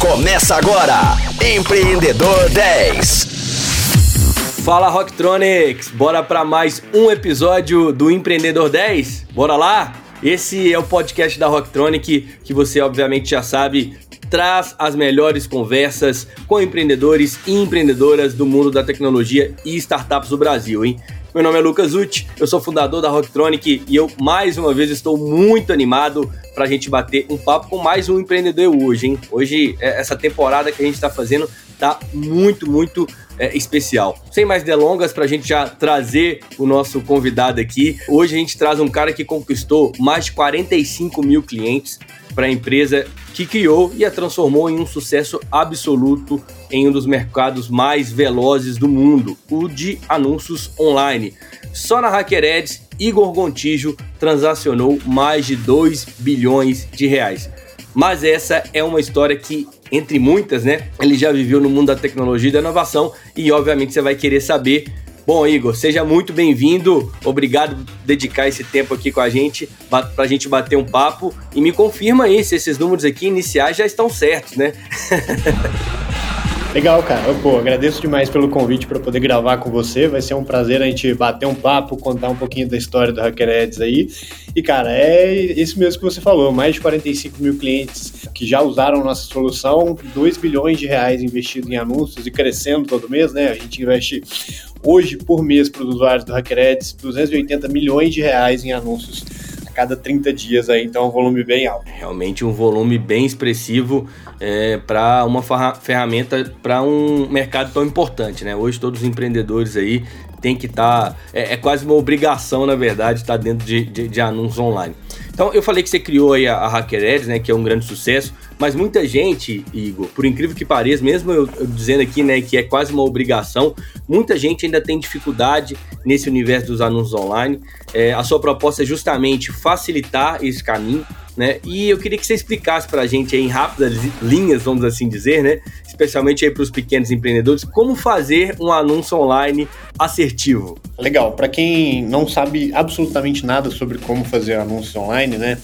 Começa agora, Empreendedor 10. Fala Rocktronics, bora para mais um episódio do Empreendedor 10? Bora lá? Esse é o podcast da Rocktronic que você obviamente já sabe traz as melhores conversas com empreendedores e empreendedoras do mundo da tecnologia e startups do Brasil, hein? Meu nome é Lucas Uti, eu sou fundador da Rocktronic e eu mais uma vez estou muito animado para a gente bater um papo com mais um empreendedor hoje, hein? Hoje, é, essa temporada que a gente está fazendo tá muito, muito é, especial. Sem mais delongas, para a gente já trazer o nosso convidado aqui, hoje a gente traz um cara que conquistou mais de 45 mil clientes para a empresa que criou e a transformou em um sucesso absoluto em um dos mercados mais velozes do mundo, o de anúncios online. Só na Hacker Ads, Igor Gontijo transacionou mais de 2 bilhões de reais. Mas essa é uma história que, entre muitas, né? Ele já viveu no mundo da tecnologia e da inovação e, obviamente, você vai querer saber Bom, Igor, seja muito bem-vindo. Obrigado por dedicar esse tempo aqui com a gente, para a gente bater um papo. E me confirma aí se esses números aqui iniciais já estão certos, né? Legal, cara. Pô, agradeço demais pelo convite para poder gravar com você. Vai ser um prazer a gente bater um papo, contar um pouquinho da história do Hacker Ads aí. E, cara, é isso mesmo que você falou: mais de 45 mil clientes que já usaram nossa solução, 2 bilhões de reais investidos em anúncios e crescendo todo mês, né? A gente investe hoje por mês para os usuários do Hacker Ads 280 milhões de reais em anúncios cada 30 dias aí, então é um volume bem alto. Realmente um volume bem expressivo é, para uma ferramenta para um mercado tão importante, né? Hoje todos os empreendedores aí tem que estar. Tá, é, é, quase uma obrigação, na verdade, estar tá dentro de, de, de, anúncios online. Então, eu falei que você criou aí a, a Hacker Ads, né, que é um grande sucesso, mas muita gente, Igor, por incrível que pareça, mesmo eu, eu dizendo aqui né, que é quase uma obrigação, muita gente ainda tem dificuldade nesse universo dos anúncios online. É, a sua proposta é justamente facilitar esse caminho né? E eu queria que você explicasse para a gente em rápidas linhas, vamos assim dizer, né? Especialmente aí para os pequenos empreendedores, como fazer um anúncio online assertivo. Legal. Para quem não sabe absolutamente nada sobre como fazer anúncios online, né?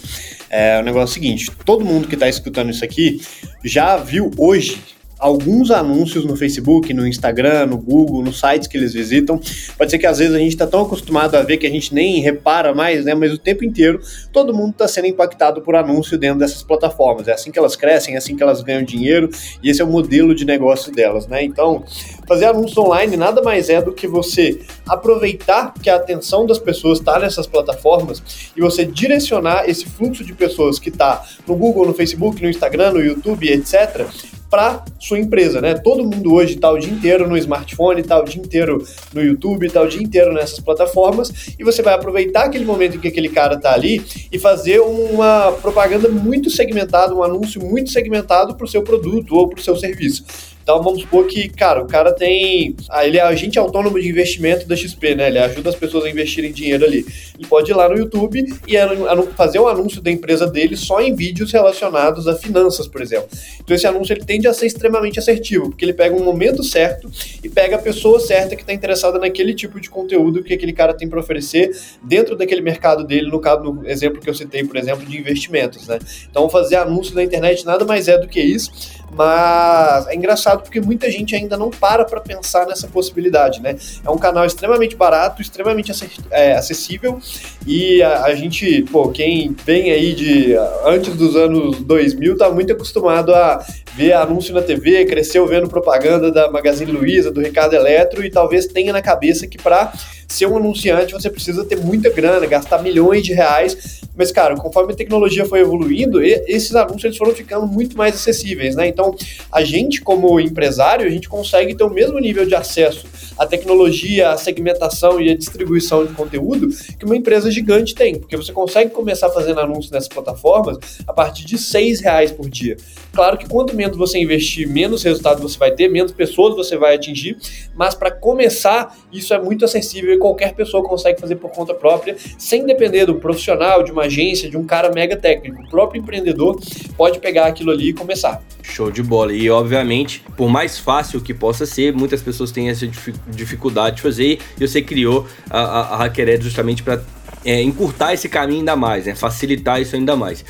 É o negócio seguinte: todo mundo que está escutando isso aqui já viu hoje alguns anúncios no Facebook, no Instagram, no Google, nos sites que eles visitam. Pode ser que às vezes a gente está tão acostumado a ver que a gente nem repara mais, né? Mas o tempo inteiro todo mundo está sendo impactado por anúncio dentro dessas plataformas. É assim que elas crescem, é assim que elas ganham dinheiro e esse é o modelo de negócio delas, né? Então, fazer anúncio online nada mais é do que você aproveitar que a atenção das pessoas está nessas plataformas e você direcionar esse fluxo de pessoas que está no Google, no Facebook, no Instagram, no YouTube, etc para sua empresa, né? Todo mundo hoje está o dia inteiro no smartphone, está o dia inteiro no YouTube, está o dia inteiro nessas plataformas e você vai aproveitar aquele momento em que aquele cara está ali e fazer uma propaganda muito segmentada, um anúncio muito segmentado para o seu produto ou para o seu serviço. Então vamos supor que, cara, o cara tem. Ah, ele é agente autônomo de investimento da XP, né? Ele ajuda as pessoas a investirem dinheiro ali. Ele pode ir lá no YouTube e fazer um anúncio da empresa dele só em vídeos relacionados a finanças, por exemplo. Então esse anúncio ele tende a ser extremamente assertivo, porque ele pega um momento certo e pega a pessoa certa que está interessada naquele tipo de conteúdo que aquele cara tem para oferecer dentro daquele mercado dele, no caso, no exemplo que eu citei, por exemplo, de investimentos, né? Então fazer anúncio na internet nada mais é do que isso, mas é engraçado porque muita gente ainda não para para pensar nessa possibilidade, né? É um canal extremamente barato, extremamente é, acessível e a, a, gente, pô, quem vem aí de antes dos anos 2000 tá muito acostumado a ver anúncio na TV, cresceu vendo propaganda da Magazine Luiza, do Ricardo Eletro e talvez tenha na cabeça que para ser um anunciante você precisa ter muita grana, gastar milhões de reais. Mas, cara, conforme a tecnologia foi evoluindo, esses anúncios eles foram ficando muito mais acessíveis, né? Então, a gente, como empresário, a gente consegue ter o mesmo nível de acesso à tecnologia, à segmentação e à distribuição de conteúdo que uma empresa gigante tem, porque você consegue começar fazendo anúncios nessas plataformas a partir de seis reais por dia. Claro que quanto menos você investir, menos resultado você vai ter, menos pessoas você vai atingir, mas para começar, isso é muito acessível e qualquer pessoa consegue fazer por conta própria, sem depender do profissional, de uma agência, de um cara mega técnico. O próprio empreendedor pode pegar aquilo ali e começar. Show de bola. E, obviamente, por mais fácil que possa ser, muitas pessoas têm essa dificuldade de fazer e você criou a, a, a Hackered justamente para é, encurtar esse caminho ainda mais, né? facilitar isso ainda mais.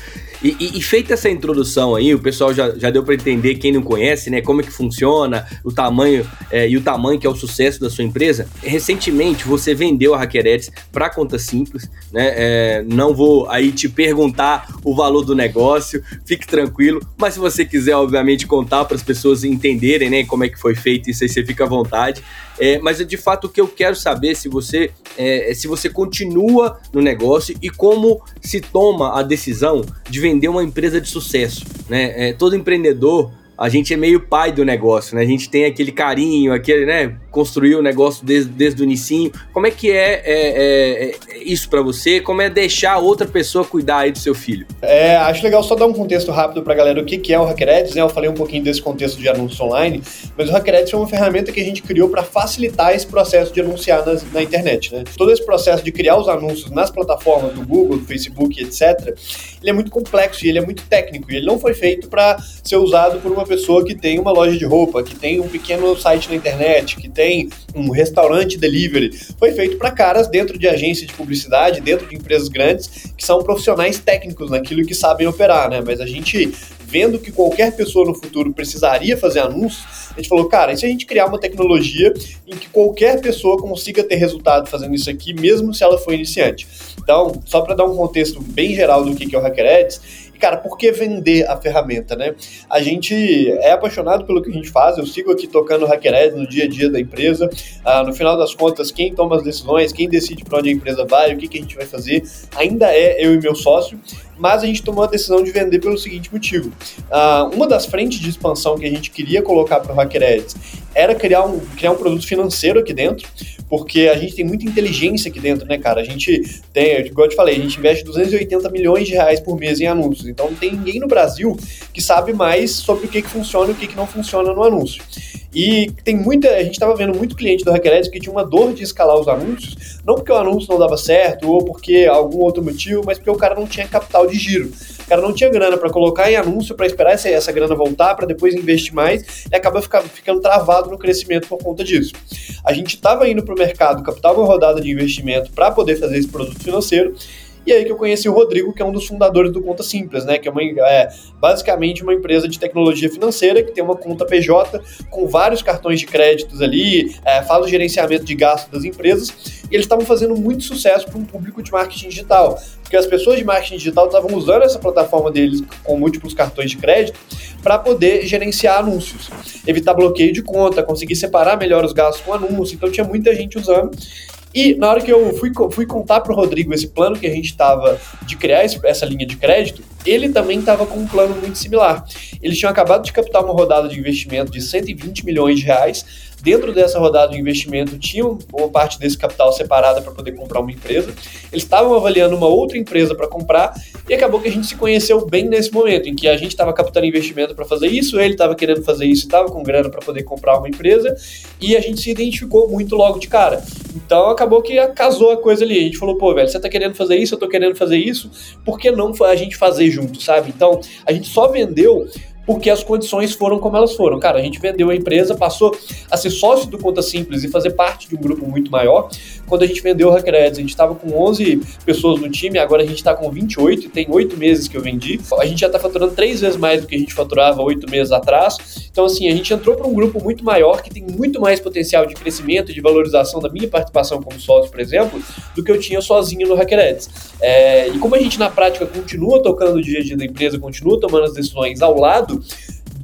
E, e, e, feita essa introdução aí, o pessoal já, já deu para entender, quem não conhece, né, como é que funciona, o tamanho é, e o tamanho que é o sucesso da sua empresa. Recentemente você vendeu a HackerEds para conta simples, né? É, não vou aí te perguntar o valor do negócio, fique tranquilo. Mas se você quiser, obviamente, contar para as pessoas entenderem, né, como é que foi feito isso aí, você fica à vontade. É, mas de fato o que eu quero saber se você é, se você continua no negócio e como se toma a decisão de vender uma empresa de sucesso. Né? É, todo empreendedor a gente é meio pai do negócio, né? A gente tem aquele carinho, aquele, né? Construir o negócio desde, desde o inicinho. Como é que é, é, é, é isso para você? Como é deixar outra pessoa cuidar aí do seu filho? É, acho legal só dar um contexto rápido pra galera o que, que é o HackerEds, né? Eu falei um pouquinho desse contexto de anúncio online, mas o HackerEds é uma ferramenta que a gente criou para facilitar esse processo de anunciar nas, na internet, né? Todo esse processo de criar os anúncios nas plataformas do Google, do Facebook, etc., ele é muito complexo e ele é muito técnico, e ele não foi feito para ser usado por uma pessoa que tem uma loja de roupa, que tem um pequeno site na internet, que tem um restaurante delivery. Foi feito para caras dentro de agências de publicidade, dentro de empresas grandes, que são profissionais técnicos naquilo que sabem operar, né? Mas a gente vendo que qualquer pessoa no futuro precisaria fazer anúncios, a gente falou, cara, e se a gente criar uma tecnologia em que qualquer pessoa consiga ter resultado fazendo isso aqui, mesmo se ela for iniciante? Então, só para dar um contexto bem geral do que é o HackerEds, e, cara, por que vender a ferramenta, né? A gente é apaixonado pelo que a gente faz, eu sigo aqui tocando HackerEd no dia a dia da empresa. Ah, no final das contas, quem toma as decisões, quem decide para onde a empresa vai, o que, que a gente vai fazer, ainda é eu e meu sócio mas a gente tomou a decisão de vender pelo seguinte motivo. Uh, uma das frentes de expansão que a gente queria colocar para o HackerEds era criar um, criar um produto financeiro aqui dentro, porque a gente tem muita inteligência aqui dentro, né, cara? A gente tem, igual eu te falei, a gente investe 280 milhões de reais por mês em anúncios, então não tem ninguém no Brasil que sabe mais sobre o que, que funciona e o que, que não funciona no anúncio. E tem muita, a gente estava vendo muito cliente do HackerEds que tinha uma dor de escalar os anúncios, não porque o anúncio não dava certo ou porque algum outro motivo, mas porque o cara não tinha capital de giro. O cara não tinha grana para colocar em anúncio para esperar essa, essa grana voltar para depois investir mais e acaba ficar, ficando travado no crescimento por conta disso. A gente estava indo para o mercado captar uma rodada de investimento para poder fazer esse produto financeiro e aí que eu conheci o Rodrigo, que é um dos fundadores do Conta Simples, né? Que é, uma, é basicamente uma empresa de tecnologia financeira que tem uma conta PJ com vários cartões de créditos ali, é, faz o gerenciamento de gastos das empresas, e eles estavam fazendo muito sucesso para um público de marketing digital. Porque as pessoas de marketing digital estavam usando essa plataforma deles com múltiplos cartões de crédito para poder gerenciar anúncios, evitar bloqueio de conta, conseguir separar melhor os gastos com anúncio. Então tinha muita gente usando. E na hora que eu fui, fui contar para o Rodrigo esse plano que a gente estava de criar esse, essa linha de crédito, ele também estava com um plano muito similar. Eles tinham acabado de captar uma rodada de investimento de 120 milhões de reais Dentro dessa rodada de investimento, tinham uma parte desse capital separada para poder comprar uma empresa. Eles estavam avaliando uma outra empresa para comprar e acabou que a gente se conheceu bem nesse momento, em que a gente estava captando investimento para fazer isso, ele estava querendo fazer isso, estava com grana para poder comprar uma empresa e a gente se identificou muito logo de cara. Então acabou que casou a coisa ali. A gente falou, pô, velho, você está querendo fazer isso, eu estou querendo fazer isso, por que não a gente fazer junto, sabe? Então a gente só vendeu porque as condições foram como elas foram. Cara, a gente vendeu a empresa, passou a ser sócio do Conta Simples e fazer parte de um grupo muito maior. Quando a gente vendeu o HackerEds, a gente estava com 11 pessoas no time, agora a gente está com 28 e tem oito meses que eu vendi. A gente já está faturando três vezes mais do que a gente faturava oito meses atrás. Então, assim, a gente entrou para um grupo muito maior que tem muito mais potencial de crescimento de valorização da minha participação como sócio, por exemplo, do que eu tinha sozinho no HackerEds. É, e como a gente na prática continua tocando o dia a dia da empresa, continua tomando as decisões ao lado,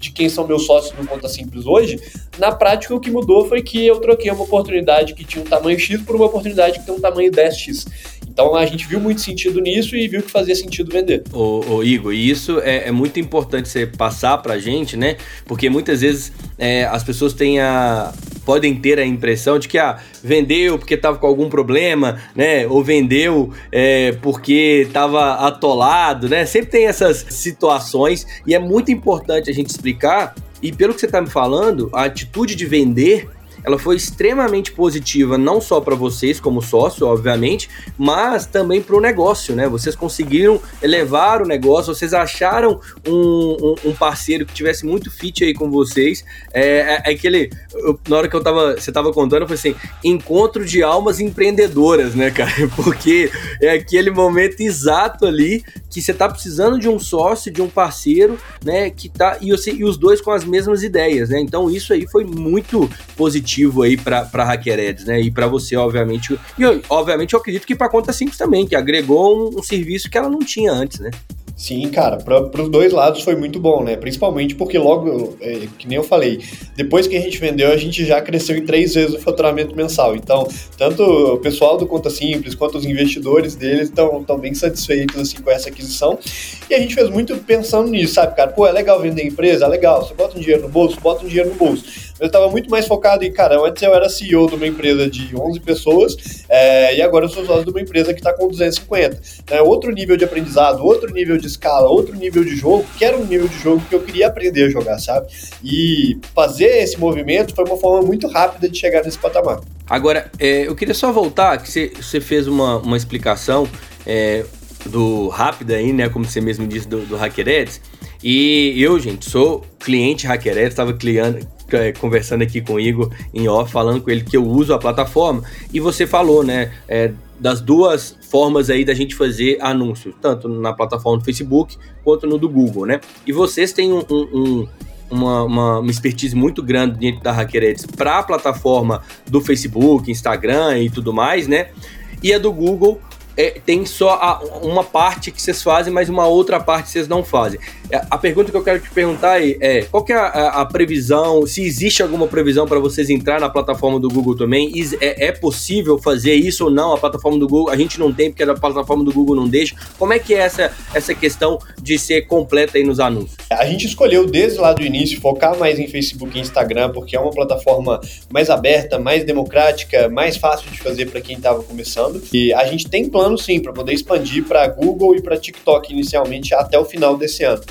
de quem são meus sócios no Conta Simples hoje, na prática o que mudou foi que eu troquei uma oportunidade que tinha um tamanho X por uma oportunidade que tem um tamanho 10X. Então a gente viu muito sentido nisso e viu que fazia sentido vender. Ô, ô Igor, e isso é, é, muito importante você passar pra gente, né? Porque muitas vezes é, as pessoas têm a, podem ter a impressão de que ah, vendeu porque estava com algum problema, né? Ou vendeu é, porque estava atolado, né? Sempre tem essas situações e é muito importante a gente explicar. E pelo que você está me falando, a atitude de vender ela foi extremamente positiva, não só para vocês como sócio, obviamente, mas também para o negócio, né? Vocês conseguiram elevar o negócio, vocês acharam um, um, um parceiro que tivesse muito fit aí com vocês. É, é, é aquele. Eu, na hora que eu tava. Você tava contando, foi assim: encontro de almas empreendedoras, né, cara? Porque é aquele momento exato ali que você tá precisando de um sócio, de um parceiro, né? Que tá. E, você, e os dois com as mesmas ideias, né? Então isso aí foi muito positivo aí para Hackereds, né? E para você, obviamente. E obviamente eu acredito que para conta simples também, que agregou um, um serviço que ela não tinha antes, né? Sim, cara, para os dois lados foi muito bom, né? Principalmente porque logo, é, que nem eu falei, depois que a gente vendeu, a gente já cresceu em três vezes o faturamento mensal. Então, tanto o pessoal do Conta Simples quanto os investidores deles estão bem satisfeitos assim, com essa aquisição. E a gente fez muito pensando nisso, sabe, cara? Pô, é legal vender empresa? É legal. Você bota um dinheiro no bolso? Bota um dinheiro no bolso eu estava muito mais focado em, cara, antes eu era CEO de uma empresa de 11 pessoas é, e agora eu sou sócio de uma empresa que está com 250. É outro nível de aprendizado, outro nível de escala, outro nível de jogo, que era um nível de jogo que eu queria aprender a jogar, sabe? E fazer esse movimento foi uma forma muito rápida de chegar nesse patamar. Agora, é, eu queria só voltar, que você, você fez uma, uma explicação é, do rápida aí, né, como você mesmo disse, do, do HackerEds, e eu, gente, sou cliente HackerEds, estava é, conversando aqui com o Igor em off, falando com ele que eu uso a plataforma, e você falou, né, é, das duas formas aí da gente fazer anúncios, tanto na plataforma do Facebook quanto no do Google, né? E vocês têm um, um, uma, uma, uma, expertise muito grande dentro da HackerEds para a plataforma do Facebook, Instagram e tudo mais, né? E a do Google é, tem só a, uma parte que vocês fazem, mas uma outra parte vocês não fazem. É, a pergunta que eu quero te perguntar é, é qual que é a, a, previsão, se existe alguma previsão para vocês entrar na plataforma do Google também? É, é, possível fazer isso ou não? A plataforma do Google, a gente não tem porque a plataforma do Google não deixa. Como é que é essa, essa questão de ser completa aí nos anúncios? A gente escolheu desde lá do início focar mais em Facebook e Instagram, porque é uma plataforma mais aberta, mais democrática, mais fácil de fazer para quem estava começando. E a gente tem plano sim para poder expandir para Google e para TikTok inicialmente até o final desse ano.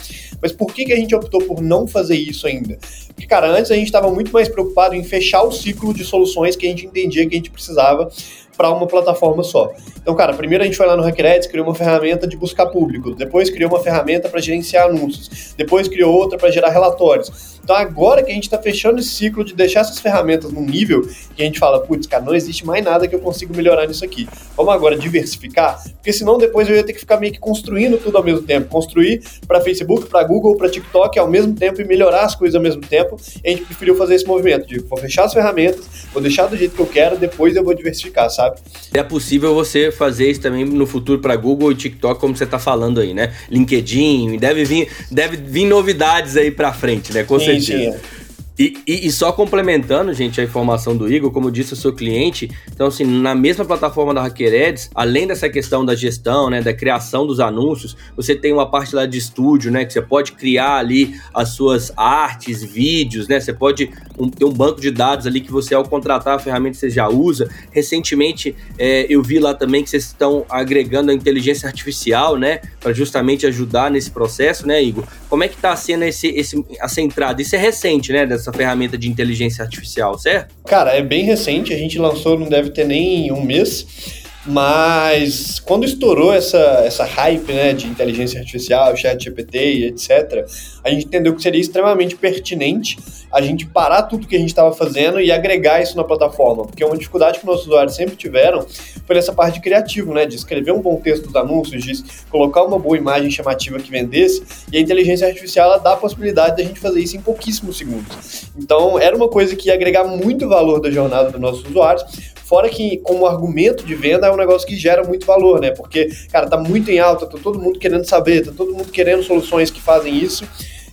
Mas por que, que a gente optou por não fazer isso ainda? Porque, cara, antes a gente estava muito mais preocupado em fechar o ciclo de soluções que a gente entendia que a gente precisava para uma plataforma só. Então, cara, primeiro a gente foi lá no Hackreds, criou uma ferramenta de buscar público, depois criou uma ferramenta para gerenciar anúncios, depois criou outra para gerar relatórios. Então, agora que a gente está fechando esse ciclo de deixar essas ferramentas num nível que a gente fala, putz, cara, não existe mais nada que eu consiga melhorar nisso aqui. Vamos agora diversificar, porque senão depois eu ia ter que ficar meio que construindo tudo ao mesmo tempo, construir para Facebook, para Google, para TikTok ao mesmo tempo e melhorar as coisas ao mesmo tempo. A gente preferiu fazer esse movimento de vou fechar as ferramentas, vou deixar do jeito que eu quero, depois eu vou diversificar, sabe? É possível você fazer isso também no futuro para Google e TikTok, como você está falando aí, né? LinkedIn, deve vir, deve vir novidades aí para frente, né? Com sim, certeza. Sim. E, e, e, só complementando, gente, a informação do Igor, como disse, eu sou cliente, então assim, na mesma plataforma da HackerEds, além dessa questão da gestão, né, da criação dos anúncios, você tem uma parte lá de estúdio, né, que você pode criar ali as suas artes, vídeos, né, você pode um, ter um banco de dados ali que você, ao contratar a ferramenta, você já usa. Recentemente, é, eu vi lá também que vocês estão agregando a inteligência artificial, né, para justamente ajudar nesse processo, né, Igor? Como é que está sendo esse, esse, essa entrada? Isso é recente, né, dessa ferramenta de inteligência artificial, certo? Cara, é bem recente, a gente lançou, não deve ter nem um mês. Mas quando estourou essa, essa hype né, de inteligência artificial, chat GPT e etc., a gente entendeu que seria extremamente pertinente a gente parar tudo que a gente estava fazendo e agregar isso na plataforma. Porque uma dificuldade que nossos usuários sempre tiveram foi nessa parte de criativo, né? De escrever um bom texto dos anúncios, de colocar uma boa imagem chamativa que vendesse. E a inteligência artificial ela dá a possibilidade de a gente fazer isso em pouquíssimos segundos. Então era uma coisa que ia agregar muito valor da jornada dos nossos usuários Fora que, como argumento de venda, um negócio que gera muito valor, né? Porque, cara, tá muito em alta, tá todo mundo querendo saber, tá todo mundo querendo soluções que fazem isso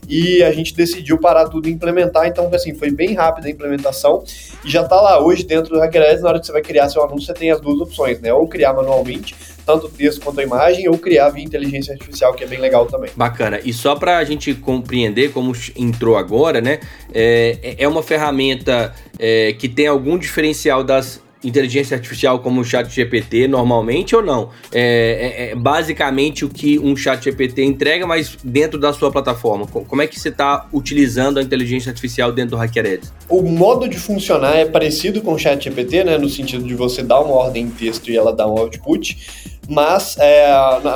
e a gente decidiu parar tudo e implementar. Então, assim, foi bem rápida a implementação e já está lá hoje dentro do HackerEds. Na hora que você vai criar seu anúncio, você tem as duas opções, né? Ou criar manualmente, tanto o texto quanto a imagem, ou criar via inteligência artificial, que é bem legal também. Bacana. E só para a gente compreender como entrou agora, né? É, é uma ferramenta é, que tem algum diferencial das inteligência artificial como o chat GPT normalmente ou não? É, é, é, basicamente o que um chat GPT entrega, mas dentro da sua plataforma. Como é que você está utilizando a inteligência artificial dentro do HackerEds? O modo de funcionar é parecido com o chat GPT, né, no sentido de você dar uma ordem em texto e ela dá um output, mas é,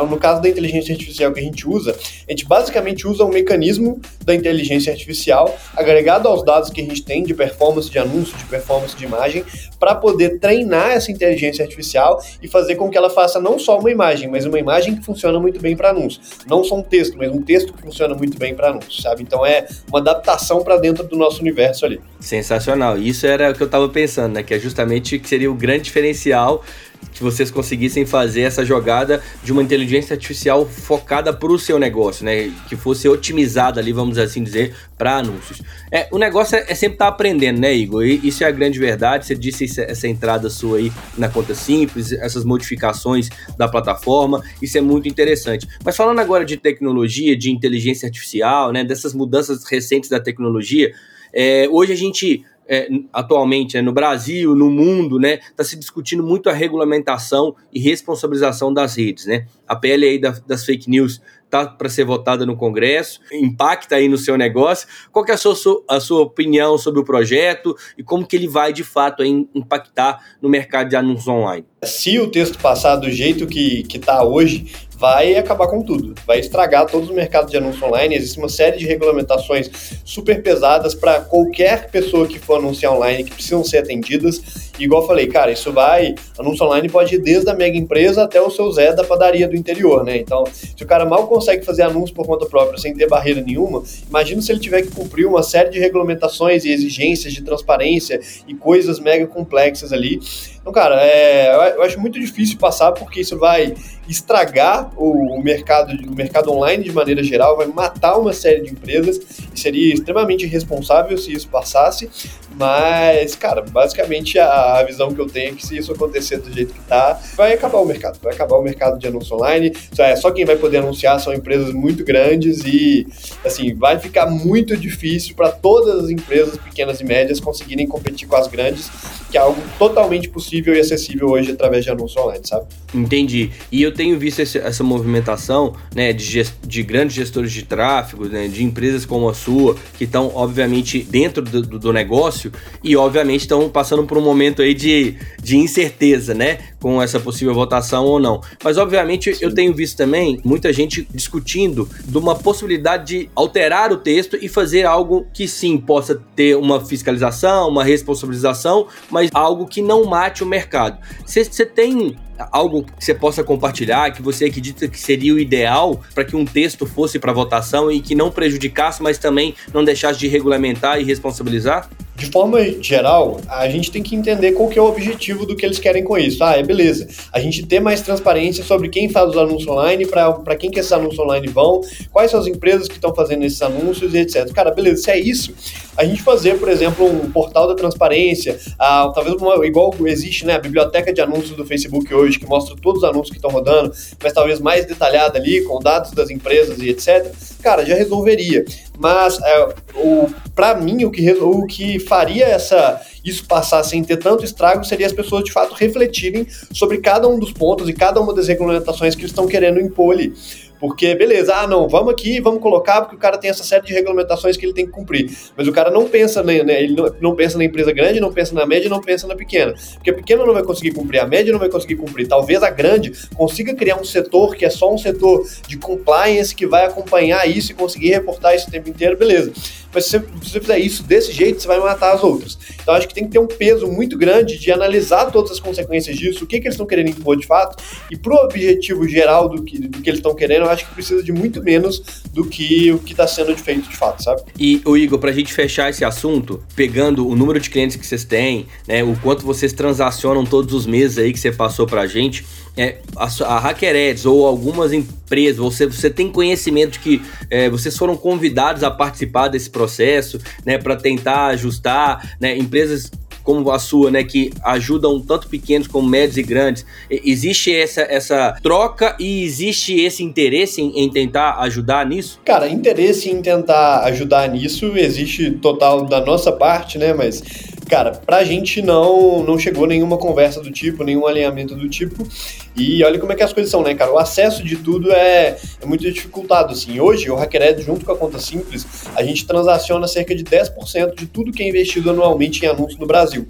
no caso da inteligência artificial que a gente usa, a gente basicamente usa um mecanismo da inteligência artificial agregado aos dados que a gente tem de performance de anúncio, de performance de imagem, para poder treinar essa inteligência artificial e fazer com que ela faça não só uma imagem, mas uma imagem que funciona muito bem para anúncio. Não só um texto, mas um texto que funciona muito bem para anúncio, sabe? Então é uma adaptação para dentro do nosso universo ali. Sensacional. Isso era o que eu estava pensando, né? Que é justamente que seria o grande diferencial que vocês conseguissem fazer essa jogada de uma inteligência artificial focada para o seu negócio, né? Que fosse otimizada ali, vamos assim dizer, para anúncios. É, o negócio é, é sempre estar tá aprendendo, né, Igor? E isso é a grande verdade. Você disse essa entrada sua aí na conta simples, essas modificações da plataforma, isso é muito interessante. Mas falando agora de tecnologia, de inteligência artificial, né? Dessas mudanças recentes da tecnologia, é, hoje a gente é, atualmente é, no Brasil, no mundo, né, está se discutindo muito a regulamentação e responsabilização das redes, né? A PL aí da, das fake news tá para ser votada no Congresso, impacta aí no seu negócio. Qual que é a sua, a sua opinião sobre o projeto e como que ele vai de fato impactar no mercado de anúncios online? Se o texto passar do jeito que está hoje, vai acabar com tudo, vai estragar todos os mercados de anúncio online. Existe uma série de regulamentações super pesadas para qualquer pessoa que for anunciar online que precisam ser atendidas. E igual eu falei, cara, isso vai. Anúncio online pode ir desde a mega empresa até o seu Zé da padaria do interior, né? Então, se o cara mal consegue fazer anúncio por conta própria sem ter barreira nenhuma, imagina se ele tiver que cumprir uma série de regulamentações e exigências de transparência e coisas mega complexas ali. Então, cara, é, eu acho muito difícil passar porque isso vai estragar o, mercado, o mercado online de maneira geral, vai matar uma série de empresas e seria extremamente irresponsável se isso passasse. Mas, cara, basicamente a, a visão que eu tenho é que se isso acontecer do jeito que tá, vai acabar o mercado. Vai acabar o mercado de anúncio online. Só, é, só quem vai poder anunciar são empresas muito grandes e, assim, vai ficar muito difícil para todas as empresas pequenas e médias conseguirem competir com as grandes, que é algo totalmente possível e acessível hoje através de anúncio online, sabe? Entendi. E eu tenho visto esse, essa movimentação, né, de, gest, de grandes gestores de tráfego, né, de empresas como a sua, que estão, obviamente, dentro do, do negócio negócio e, obviamente, estão passando por um momento aí de, de incerteza, né? Com essa possível votação ou não. Mas, obviamente, Sim. eu tenho visto também muita gente discutindo de uma possibilidade de alterar o texto e fazer algo que, sim, possa ter uma fiscalização, uma responsabilização, mas algo que não mate o mercado. Você tem algo que você possa compartilhar, que você acredita que seria o ideal para que um texto fosse para votação e que não prejudicasse, mas também não deixasse de regulamentar e responsabilizar? De forma geral, a gente tem que entender qual que é o objetivo do que eles querem com isso. Ah, é beleza. A gente ter mais transparência sobre quem faz os anúncios online, para quem que esses anúncios online vão, quais são as empresas que estão fazendo esses anúncios e etc. Cara, beleza, se é isso, a gente fazer, por exemplo, um portal da transparência, ah, talvez uma, igual existe né, a biblioteca de anúncios do Facebook hoje, que mostra todos os anúncios que estão rodando, mas talvez mais detalhada ali, com dados das empresas e etc. Cara, já resolveria. Mas é, para mim, o que, o que faria essa isso passar sem ter tanto estrago seria as pessoas de fato refletirem sobre cada um dos pontos e cada uma das regulamentações que eles estão querendo impor ali. Porque, beleza, ah, não, vamos aqui, vamos colocar, porque o cara tem essa série de regulamentações que ele tem que cumprir. Mas o cara não pensa, né, ele não, não pensa na empresa grande, não pensa na média, não pensa na pequena. Porque a pequena não vai conseguir cumprir, a média não vai conseguir cumprir. Talvez a grande consiga criar um setor que é só um setor de compliance que vai acompanhar isso e conseguir reportar isso o tempo inteiro, beleza. Mas se você fizer isso desse jeito, você vai matar as outras. Então acho que tem que ter um peso muito grande de analisar todas as consequências disso, o que, que eles estão querendo impor de fato, e pro objetivo geral do que, do que eles estão querendo, acho que precisa de muito menos do que o que está sendo feito de fato, sabe? E, o Igor, para a gente fechar esse assunto, pegando o número de clientes que vocês têm, né, o quanto vocês transacionam todos os meses aí que você passou para a gente, é, a, a ou algumas empresas, você, você tem conhecimento de que é, vocês foram convidados a participar desse processo, né, para tentar ajustar, né, empresas como a sua, né, que ajudam tanto pequenos como médios e grandes, existe essa, essa troca e existe esse interesse em, em, tentar ajudar nisso? Cara, interesse em tentar ajudar nisso existe total da nossa parte, né, mas cara, pra gente não, não chegou nenhuma conversa do tipo, nenhum alinhamento do tipo. E olha como é que as coisas são, né, cara? O acesso de tudo é, é muito dificultado, assim. Hoje, o Hackered, junto com a conta simples, a gente transaciona cerca de 10% de tudo que é investido anualmente em anúncios no Brasil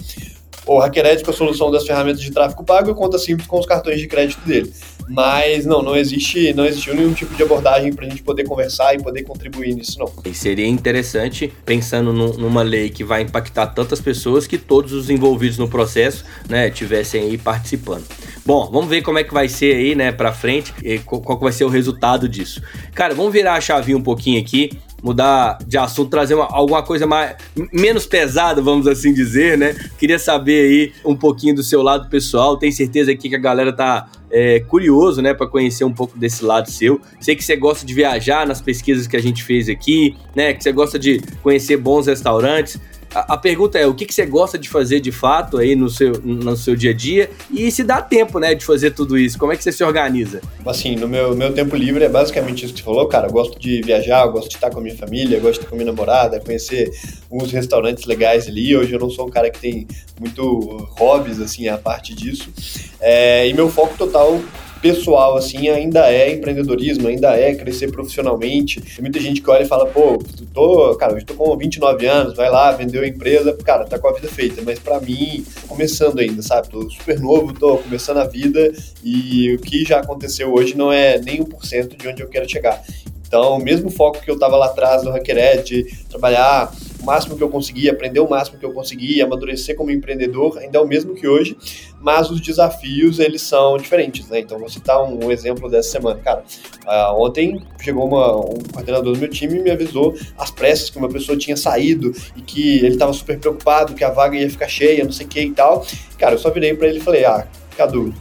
o Hackered com a solução das ferramentas de tráfego pago e conta simples com os cartões de crédito dele. Mas não, não existe, não existiu nenhum tipo de abordagem para a gente poder conversar e poder contribuir nisso, não. E seria interessante, pensando num, numa lei que vai impactar tantas pessoas, que todos os envolvidos no processo, né, tivessem aí participando. Bom, vamos ver como é que vai ser aí, né, para frente, e qual, qual vai ser o resultado disso. Cara, vamos virar a chavinha um pouquinho aqui mudar de assunto, trazer uma, alguma coisa mais menos pesada, vamos assim dizer, né? Queria saber aí um pouquinho do seu lado pessoal. Tenho certeza aqui que a galera tá é, curioso, né, para conhecer um pouco desse lado seu. Sei que você gosta de viajar nas pesquisas que a gente fez aqui, né? Que você gosta de conhecer bons restaurantes. A, pergunta é, o que, que você gosta de fazer de fato aí no seu, no seu dia a dia e se dá tempo, né, de fazer tudo isso? Como é que você se organiza? Assim, no meu, meu tempo livre é basicamente isso que você falou, cara. Eu gosto de viajar, eu gosto de estar com a minha família, eu gosto de estar com a minha namorada, conhecer uns restaurantes legais ali. Hoje eu não sou um cara que tem muito hobbies, assim, a parte disso. É, e meu foco total pessoal, assim, ainda é empreendedorismo, ainda é crescer profissionalmente. Tem muita gente que olha e fala, pô, tô, cara, eu tô com 29 anos, vai lá, vendeu a empresa, cara, tá com a vida feita. Mas para mim, começando ainda, sabe? Tô super novo, tô começando a vida e o que já aconteceu hoje não é nem 1% de onde eu quero chegar. Então, o mesmo foco que eu estava lá atrás no Hackeret, de trabalhar o máximo que eu consegui, aprender o máximo que eu consegui, amadurecer como empreendedor, ainda é o mesmo que hoje, mas os desafios, eles são diferentes, né? Então, vou citar um, exemplo dessa semana. Cara, uh, ontem chegou uma, um coordenador do meu time e me avisou as pressas que uma pessoa tinha saído e que ele estava super preocupado, que a vaga ia ficar cheia, não sei o que e tal. Cara, eu só virei para ele e falei, ah, Cadu,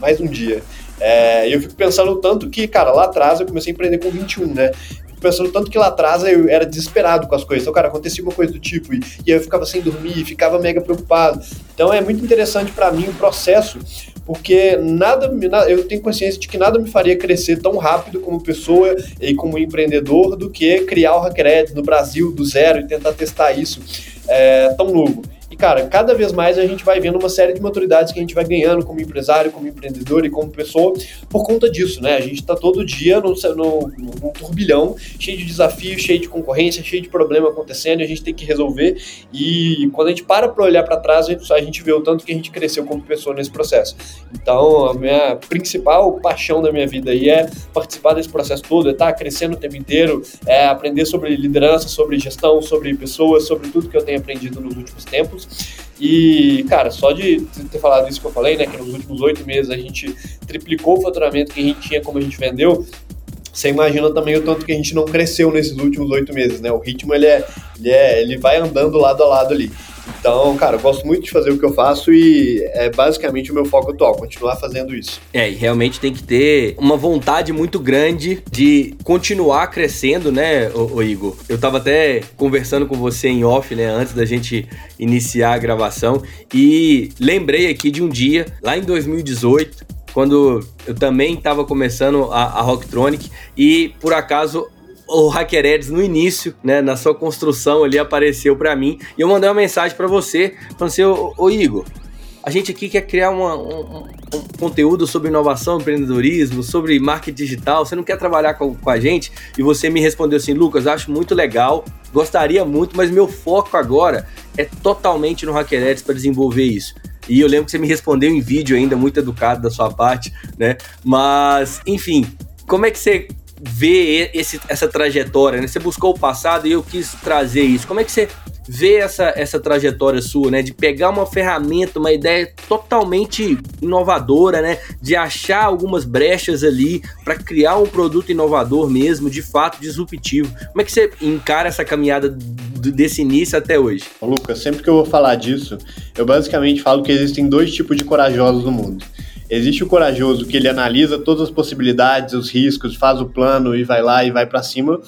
mais um dia é, e eu fico pensando tanto que, cara, lá atrás eu comecei a empreender com 21, né? Pensando tanto que lá atrás eu era desesperado com as coisas. Então, cara, acontecia uma coisa do tipo, e, e eu ficava sem dormir, ficava mega preocupado. Então é muito interessante para mim o processo, porque nada, eu tenho consciência de que nada me faria crescer tão rápido como pessoa e como empreendedor do que criar o Hackered no Brasil do zero e tentar testar isso é, tão novo. E, cara, cada vez mais a gente vai vendo uma série de maturidades que a gente vai ganhando como empresário, como empreendedor e como pessoa por conta disso, né? A gente tá todo dia num, turbilhão, cheio de desafios, cheio de concorrência, cheio de problema acontecendo a gente tem que resolver. E quando a gente para para olhar para trás, a gente, a gente vê o tanto que a gente cresceu como pessoa nesse processo. Então, a minha principal paixão da minha vida aí é participar desse processo todo, é estar tá crescendo o tempo inteiro, é aprender sobre liderança, sobre gestão, sobre pessoas, sobre tudo que eu tenho aprendido nos últimos tempos E, cara, só de ter falado isso que eu falei, né? Que nos últimos oito meses a gente triplicou o faturamento que a gente tinha como a gente vendeu. Você imagina também o tanto que a gente não cresceu nesses últimos oito meses, né? O ritmo ele é, ele é, ele vai andando lado a lado ali. Então, cara, eu gosto muito de fazer o que eu faço e é basicamente o meu foco atual, continuar fazendo isso. É, e realmente tem que ter uma vontade muito grande de continuar crescendo, né, o, o Igor? Eu tava até conversando com você em off, né, antes da gente iniciar a gravação e lembrei aqui de um dia, lá em 2018, quando eu também estava começando a, a Rocktronic e por acaso o Hackeredes no início, né, na sua construção ali apareceu para mim e eu mandei uma mensagem para você, falando assim, ô, ô, Igor, a gente aqui quer criar uma, um, um, conteúdo sobre inovação, empreendedorismo, sobre marketing digital. Você não quer trabalhar com, com a gente? E você me respondeu assim, Lucas, acho muito legal, gostaria muito, mas meu foco agora é totalmente no Hackeredes para desenvolver isso. E eu lembro que você me respondeu em vídeo ainda, muito educado da sua parte, né? Mas, enfim, como é que você ver esse, essa trajetória, né? Você buscou o passado e eu quis trazer isso. Como é que você vê essa, essa trajetória sua, né? De pegar uma ferramenta, uma ideia totalmente inovadora, né? De achar algumas brechas ali para criar um produto inovador mesmo, de fato disruptivo. Como é que você encara essa caminhada desse início até hoje? Lucas, sempre que eu vou falar disso, eu basicamente falo que existem dois tipos de corajosos no mundo. Existe o corajoso que ele analisa todas as possibilidades, os riscos, faz o plano e vai lá e vai para cima.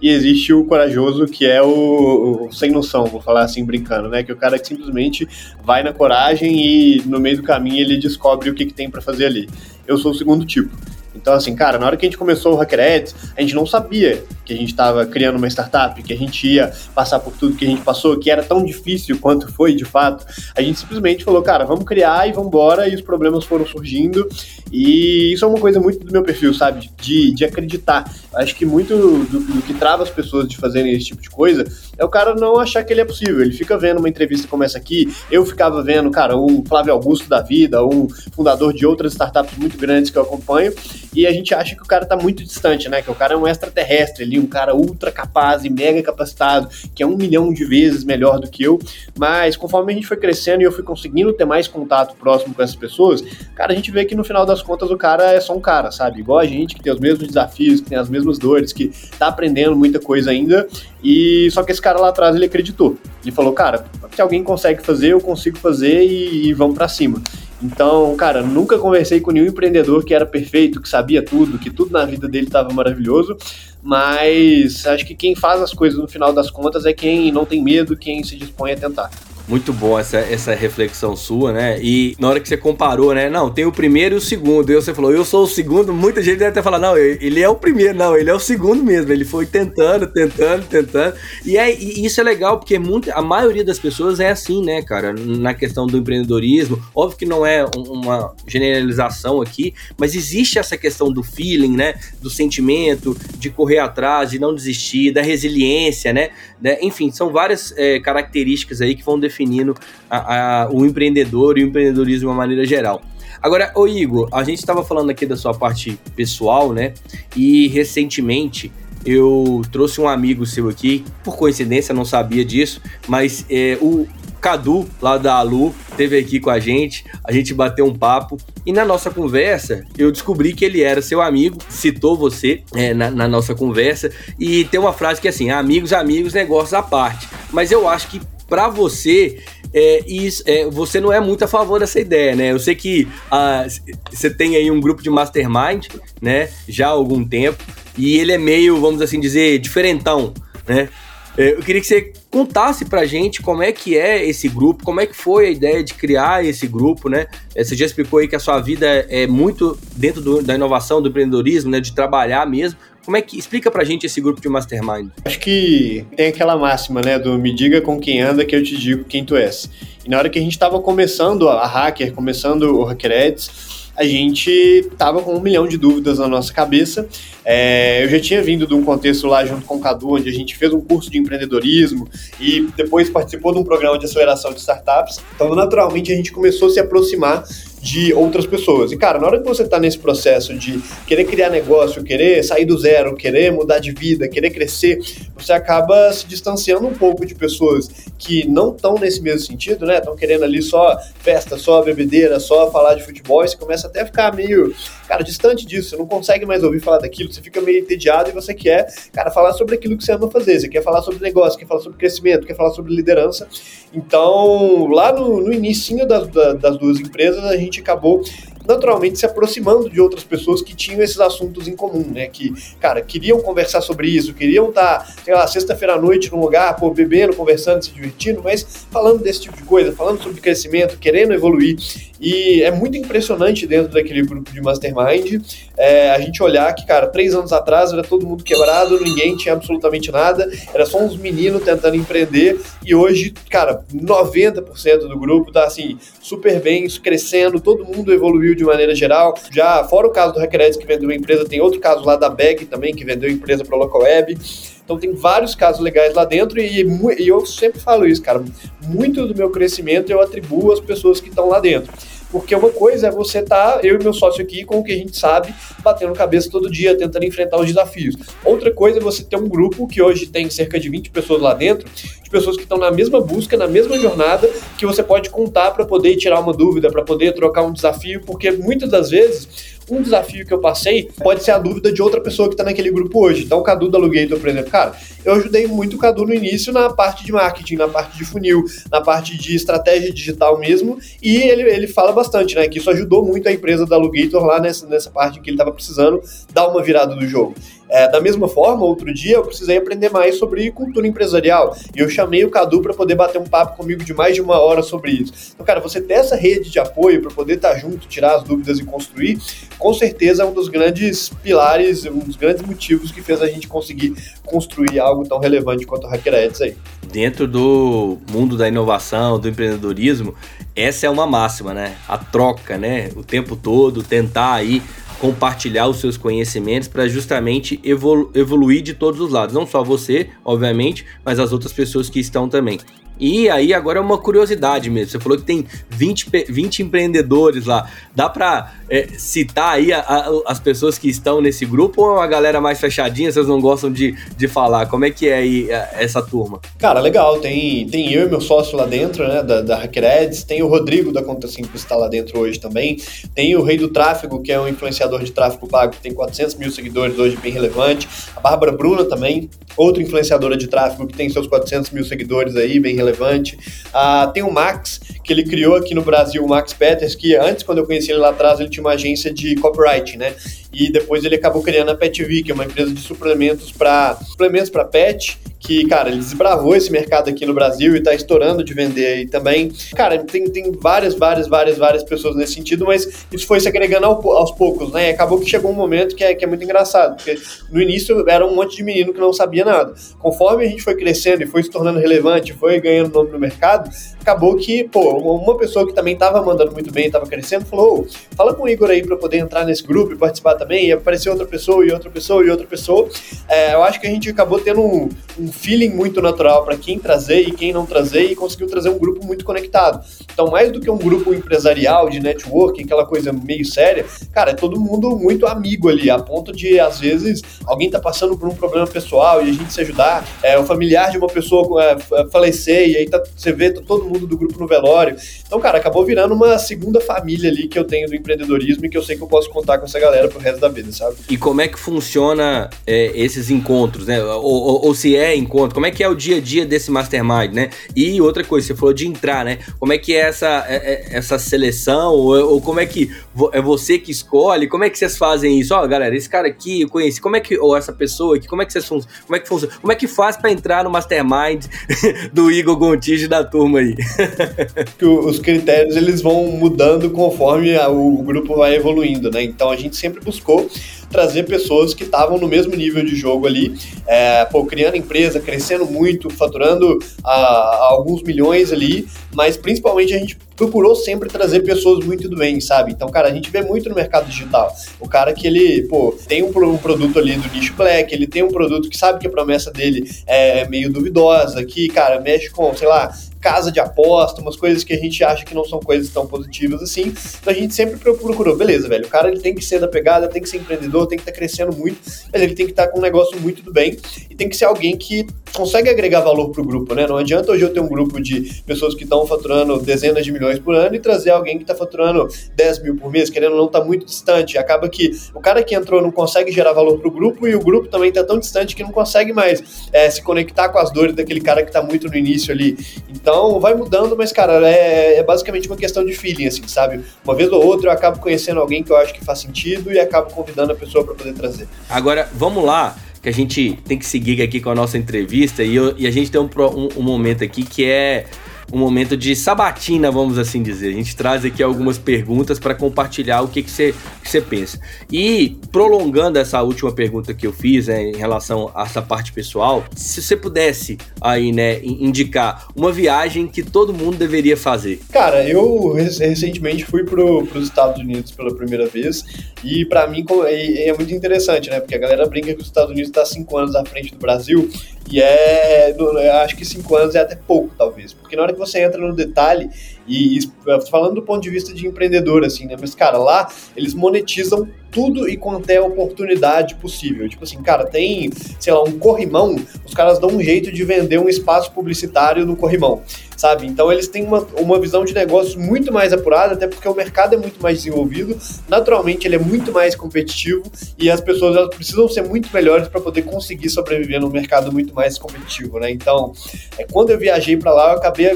E existe o corajoso que é o, o, sem noção, vou falar assim brincando, né? Que é o cara que simplesmente vai na coragem e no meio do caminho ele descobre o que, que tem para fazer ali. Eu sou o segundo tipo. Então, assim, cara, na hora que a gente começou o Hacker Ads, a gente não sabia que a gente estava criando uma startup, que a gente ia passar por tudo que a gente passou, que era tão difícil quanto foi de fato. A gente simplesmente falou, cara, vamos criar e vamos embora, e os problemas foram surgindo. E isso é uma coisa muito do meu perfil, sabe? De, de acreditar. Acho que muito do, do que trava as pessoas de fazerem esse tipo de coisa é o cara não achar que ele é possível. Ele fica vendo uma entrevista como essa aqui, eu ficava vendo, cara, um Flávio Augusto da vida, um fundador de outras startups muito grandes que eu acompanho, e a gente acha que o cara tá muito distante, né? Que o cara é um extraterrestre ali, um cara ultra capaz e mega capacitado, que é um milhão de vezes melhor do que eu. Mas conforme a gente foi crescendo e eu fui conseguindo ter mais contato próximo com essas pessoas, cara, a gente vê que no final das contas o cara é só um cara, sabe? Igual a gente, que tem os mesmos desafios, que tem as mesmas dores, que tá aprendendo muita coisa ainda. E só que esse cara lá atrás ele acreditou. Ele falou, cara, se alguém consegue fazer, eu consigo fazer e, e vamos para cima. Então, cara, nunca conversei com nenhum empreendedor que era perfeito, que sabia tudo, que tudo na vida dele estava maravilhoso, mas acho que quem faz as coisas no final das contas é quem não tem medo, quem se dispõe a tentar. Muito bom essa, essa reflexão sua, né? E na hora que você comparou, né? Não, tem o primeiro e o segundo. E você falou, eu sou o segundo. Muita gente deve até falar, não, ele é o primeiro. Não, ele é o segundo mesmo. Ele foi tentando, tentando, tentando. E, é, e isso é legal, porque muito, a maioria das pessoas é assim, né, cara? Na questão do empreendedorismo. Óbvio que não é uma generalização aqui, mas existe essa questão do feeling, né? Do sentimento, de correr atrás, de não desistir, da resiliência, né? né? Enfim, são várias é, características aí que vão definindo a, a, o empreendedor e o empreendedorismo de uma maneira geral. Agora, ô Igor, a gente estava falando aqui da sua parte pessoal, né? E recentemente eu trouxe um amigo seu aqui, por coincidência, não sabia disso, mas é, o Cadu, lá da Alu, esteve aqui com a gente, a gente bateu um papo e na nossa conversa eu descobri que ele era seu amigo, citou você é, na, na, nossa conversa e tem uma frase que é assim: amigos, amigos, negócios à parte. Mas eu acho que para você é, isso, é, você não é muito a favor dessa ideia, né? Eu sei que ah, você tem aí um grupo de mastermind, né? Já há algum tempo, e ele é meio, vamos assim dizer, diferentão, né? É, eu queria que você contasse pra gente como é que é esse grupo, como é que foi a ideia de criar esse grupo, né? É, você já explicou aí que a sua vida é muito dentro do, da inovação, do empreendedorismo, né? De trabalhar mesmo. Como é que explica pra gente esse grupo de mastermind? Acho que tem aquela máxima, né, do me diga com quem anda que eu te digo quem tu és. E na hora que a gente estava começando a Hacker, começando o Hacker Ads, a gente tava com um milhão de dúvidas na nossa cabeça. É, eu já tinha vindo de um contexto lá junto com o Cadu, onde a gente fez um curso de empreendedorismo e depois participou de um programa de aceleração de startups. Então, naturalmente, a gente começou a se aproximar de outras pessoas. E, cara, na hora que você está nesse processo de querer criar negócio, querer sair do zero, querer mudar de vida, querer crescer, você acaba se distanciando um pouco de pessoas que não estão nesse mesmo sentido, né? Estão querendo ali só festa, só bebedeira, só falar de futebol, e você começa até a ficar meio, cara, distante disso, você não consegue mais ouvir falar daquilo, você fica meio entediado e você quer, cara, falar sobre aquilo que você ama fazer, você quer falar sobre negócio, quer falar sobre crescimento, quer falar sobre liderança. Então, lá no, no início das, das duas empresas, a gente gente acabou naturalmente se aproximando de outras pessoas que tinham esses assuntos em comum, né? Que, cara, queriam conversar sobre isso, queriam estar, tá, sei lá, sexta-feira à noite num lugar, pô, bebendo, conversando, se divertindo, mas falando desse tipo de coisa, falando sobre crescimento, querendo evoluir. E é muito impressionante dentro daquele grupo de mastermind é, a gente olhar que, cara, três anos atrás era todo mundo quebrado, ninguém tinha absolutamente nada, era só uns meninos tentando empreender, e hoje, cara, 90% do grupo tá assim, super bem, crescendo, todo mundo evoluiu de maneira geral. Já, fora o caso do Hackerheads que vendeu uma empresa, tem outro caso lá da Bag também, que vendeu empresa para local web. Então tem vários casos legais lá dentro e, e eu sempre falo isso, cara. Muito do meu crescimento eu atribuo às pessoas que estão lá dentro. Porque uma coisa é você estar, tá, eu e meu sócio aqui, com o que a gente sabe, batendo cabeça todo dia, tentando enfrentar os desafios. Outra coisa é você ter um grupo que hoje tem cerca de 20 pessoas lá dentro, de pessoas que estão na mesma busca, na mesma jornada, que você pode contar para poder tirar uma dúvida, para poder trocar um desafio, porque muitas das vezes um desafio que eu passei pode ser a dúvida de outra pessoa que está naquele grupo hoje. Então, o Cadu da Lugator, por exemplo, cara, eu ajudei muito o Cadu no início na parte de marketing, na parte de funil, na parte de estratégia digital mesmo, e ele, ele fala bastante, né, que isso ajudou muito a empresa da Lugator lá nessa, nessa parte que ele estava precisando dar uma virada do jogo. É, da mesma forma, outro dia eu precisei aprender mais sobre cultura empresarial e eu chamei o Cadu para poder bater um papo comigo de mais de uma hora sobre isso. Então, cara, você ter essa rede de apoio para poder estar tá junto, tirar as dúvidas e construir, com certeza é um dos grandes pilares, um dos grandes motivos que fez a gente conseguir construir algo tão relevante quanto o Hacker Ads aí. Dentro do mundo da inovação, do empreendedorismo, essa é uma máxima, né? A troca, né? O tempo todo, tentar aí compartilhar os seus conhecimentos para justamente evolu evoluir de todos os lados. Não só você, obviamente, mas as outras pessoas que estão também. E aí, agora é uma curiosidade mesmo. Você falou que tem 20, 20 empreendedores lá. Dá para é, citar aí a, a, as pessoas que estão nesse grupo ou é uma galera mais fechadinha? Vocês não gostam de, de falar? Como é que é aí a, essa turma? Cara, legal. Tem, tem eu e meu sócio lá dentro, né, da, da Hackereds. Tem o Rodrigo da Conta Simples que está lá dentro hoje também. Tem o Rei do Tráfego, que é um influenciador de tráfego pago, que tem 400 mil seguidores hoje, bem relevante. A Bárbara Bruna também, outra influenciadora de tráfego que tem seus 400 mil seguidores aí, bem relevante relevante. Ah, tem o Max, que ele criou aqui no Brasil, o Max Peters, que antes, quando eu conheci ele lá atrás, ele tinha uma agência de copyright, né? E depois ele acabou criando a PetV, que é uma empresa de suplementos para suplementos para pet que, cara, ele desbravou esse mercado aqui no Brasil e tá estourando de vender aí também. Cara, tem, tem várias, várias, várias, várias pessoas nesse sentido, mas isso foi se agregando ao, aos poucos, né? E acabou que chegou um momento que é, que é muito engraçado, porque no início era um monte de menino que não sabia nada. Conforme a gente foi crescendo e foi se tornando relevante, foi ganhando nome no mercado, acabou que, pô, uma pessoa que também tava mandando muito bem, tava crescendo, falou: fala com o Igor aí para poder entrar nesse grupo e participar também. E apareceu outra pessoa, e outra pessoa, e outra pessoa. É, eu acho que a gente acabou tendo um, um feeling muito natural para quem trazer e quem não trazer e conseguiu trazer um grupo muito conectado. Então, mais do que um grupo empresarial de networking, aquela coisa meio séria, cara, é todo mundo muito amigo ali, a ponto de, às vezes, alguém tá passando por um problema pessoal e a gente se ajudar, é, o familiar de uma pessoa é, falecer e aí tá, você vê tá todo mundo do grupo no velório. Então, cara, acabou virando uma segunda família ali que eu tenho do empreendedorismo e que eu sei que eu posso contar com essa galera pro resto da vida, sabe? E como é que funciona é, esses encontros, né? Ou, ou, ou se é encontro, como é que é o dia a dia desse mastermind, né? E outra coisa, você falou de entrar, né? Como é que é essa, é, é, essa seleção? Ou, ou, como é que é você que escolhe? Como é que vocês fazem isso? Ó, oh, galera, esse cara aqui eu conheci. Como é que ou essa pessoa aqui? Como é que vocês como é que funciona? Como é que faz para entrar no mastermind do Igor Gontijo da turma aí? Os critérios eles vão mudando conforme o grupo vai evoluindo, né? Então a gente sempre buscou trazer pessoas que estavam no mesmo nível de jogo ali, é, pô, criando empresa, crescendo muito, faturando a, a alguns milhões ali, mas principalmente a gente procurou sempre trazer pessoas muito do bem, sabe? Então, cara, a gente vê muito no mercado digital. O cara que ele, pô, tem um, um, produto ali do nicho black, ele tem um produto que sabe que a promessa dele é meio duvidosa, que, cara, mexe com, sei lá, casa de aposta, umas coisas que a gente acha que não são coisas tão positivas assim. Então a gente sempre procurou, beleza, velho, o cara ele tem que ser da pegada, tem que ser empreendedor, tem que estar tá crescendo muito, mas ele tem que estar tá com um negócio muito do bem e tem que ser alguém que consegue agregar valor pro grupo, né? Não adianta hoje eu ter um grupo de pessoas que estão faturando dezenas de milhões por ano e trazer alguém que está faturando 10 mil por mês, querendo ou não tá muito distante. Acaba que o cara que entrou não consegue gerar valor pro grupo e o grupo também está tão distante que não consegue mais é, se conectar com as dores daquele cara que está muito no início ali. Então então vai mudando, mas, cara, é, é, basicamente uma questão de feeling, assim, sabe? Uma vez ou outra eu acabo conhecendo alguém que eu acho que faz sentido e acabo convidando a pessoa para poder trazer. Agora, vamos lá, que a gente tem que seguir aqui com a nossa entrevista e, eu, e a gente tem um, um, um momento aqui que é um momento de sabatina, vamos assim dizer. A gente traz aqui algumas perguntas para compartilhar o que você que pensa. E prolongando essa última pergunta que eu fiz né, em relação a essa parte pessoal, se você pudesse aí, né, indicar uma viagem que todo mundo deveria fazer. Cara, eu recentemente fui para os Estados Unidos pela primeira vez e para mim é, muito interessante, né? Porque a galera brinca que os Estados Unidos está cinco anos à frente do Brasil e é, acho que cinco anos é até pouco, talvez. Porque na hora que você entra no detalhe, e, e falando do ponto de vista de empreendedor, assim, né? Mas, cara, lá eles monetizam tudo e quanto é oportunidade possível. Tipo assim, cara, tem, sei lá, um corrimão, os caras dão um jeito de vender um espaço publicitário no corrimão, sabe? Então eles têm uma, uma visão de negócio muito mais apurada, até porque o mercado é muito mais desenvolvido, naturalmente ele é muito mais competitivo e as pessoas elas precisam ser muito melhores para poder conseguir sobreviver num mercado muito mais competitivo, né? Então, é, quando eu viajei para lá, eu acabei,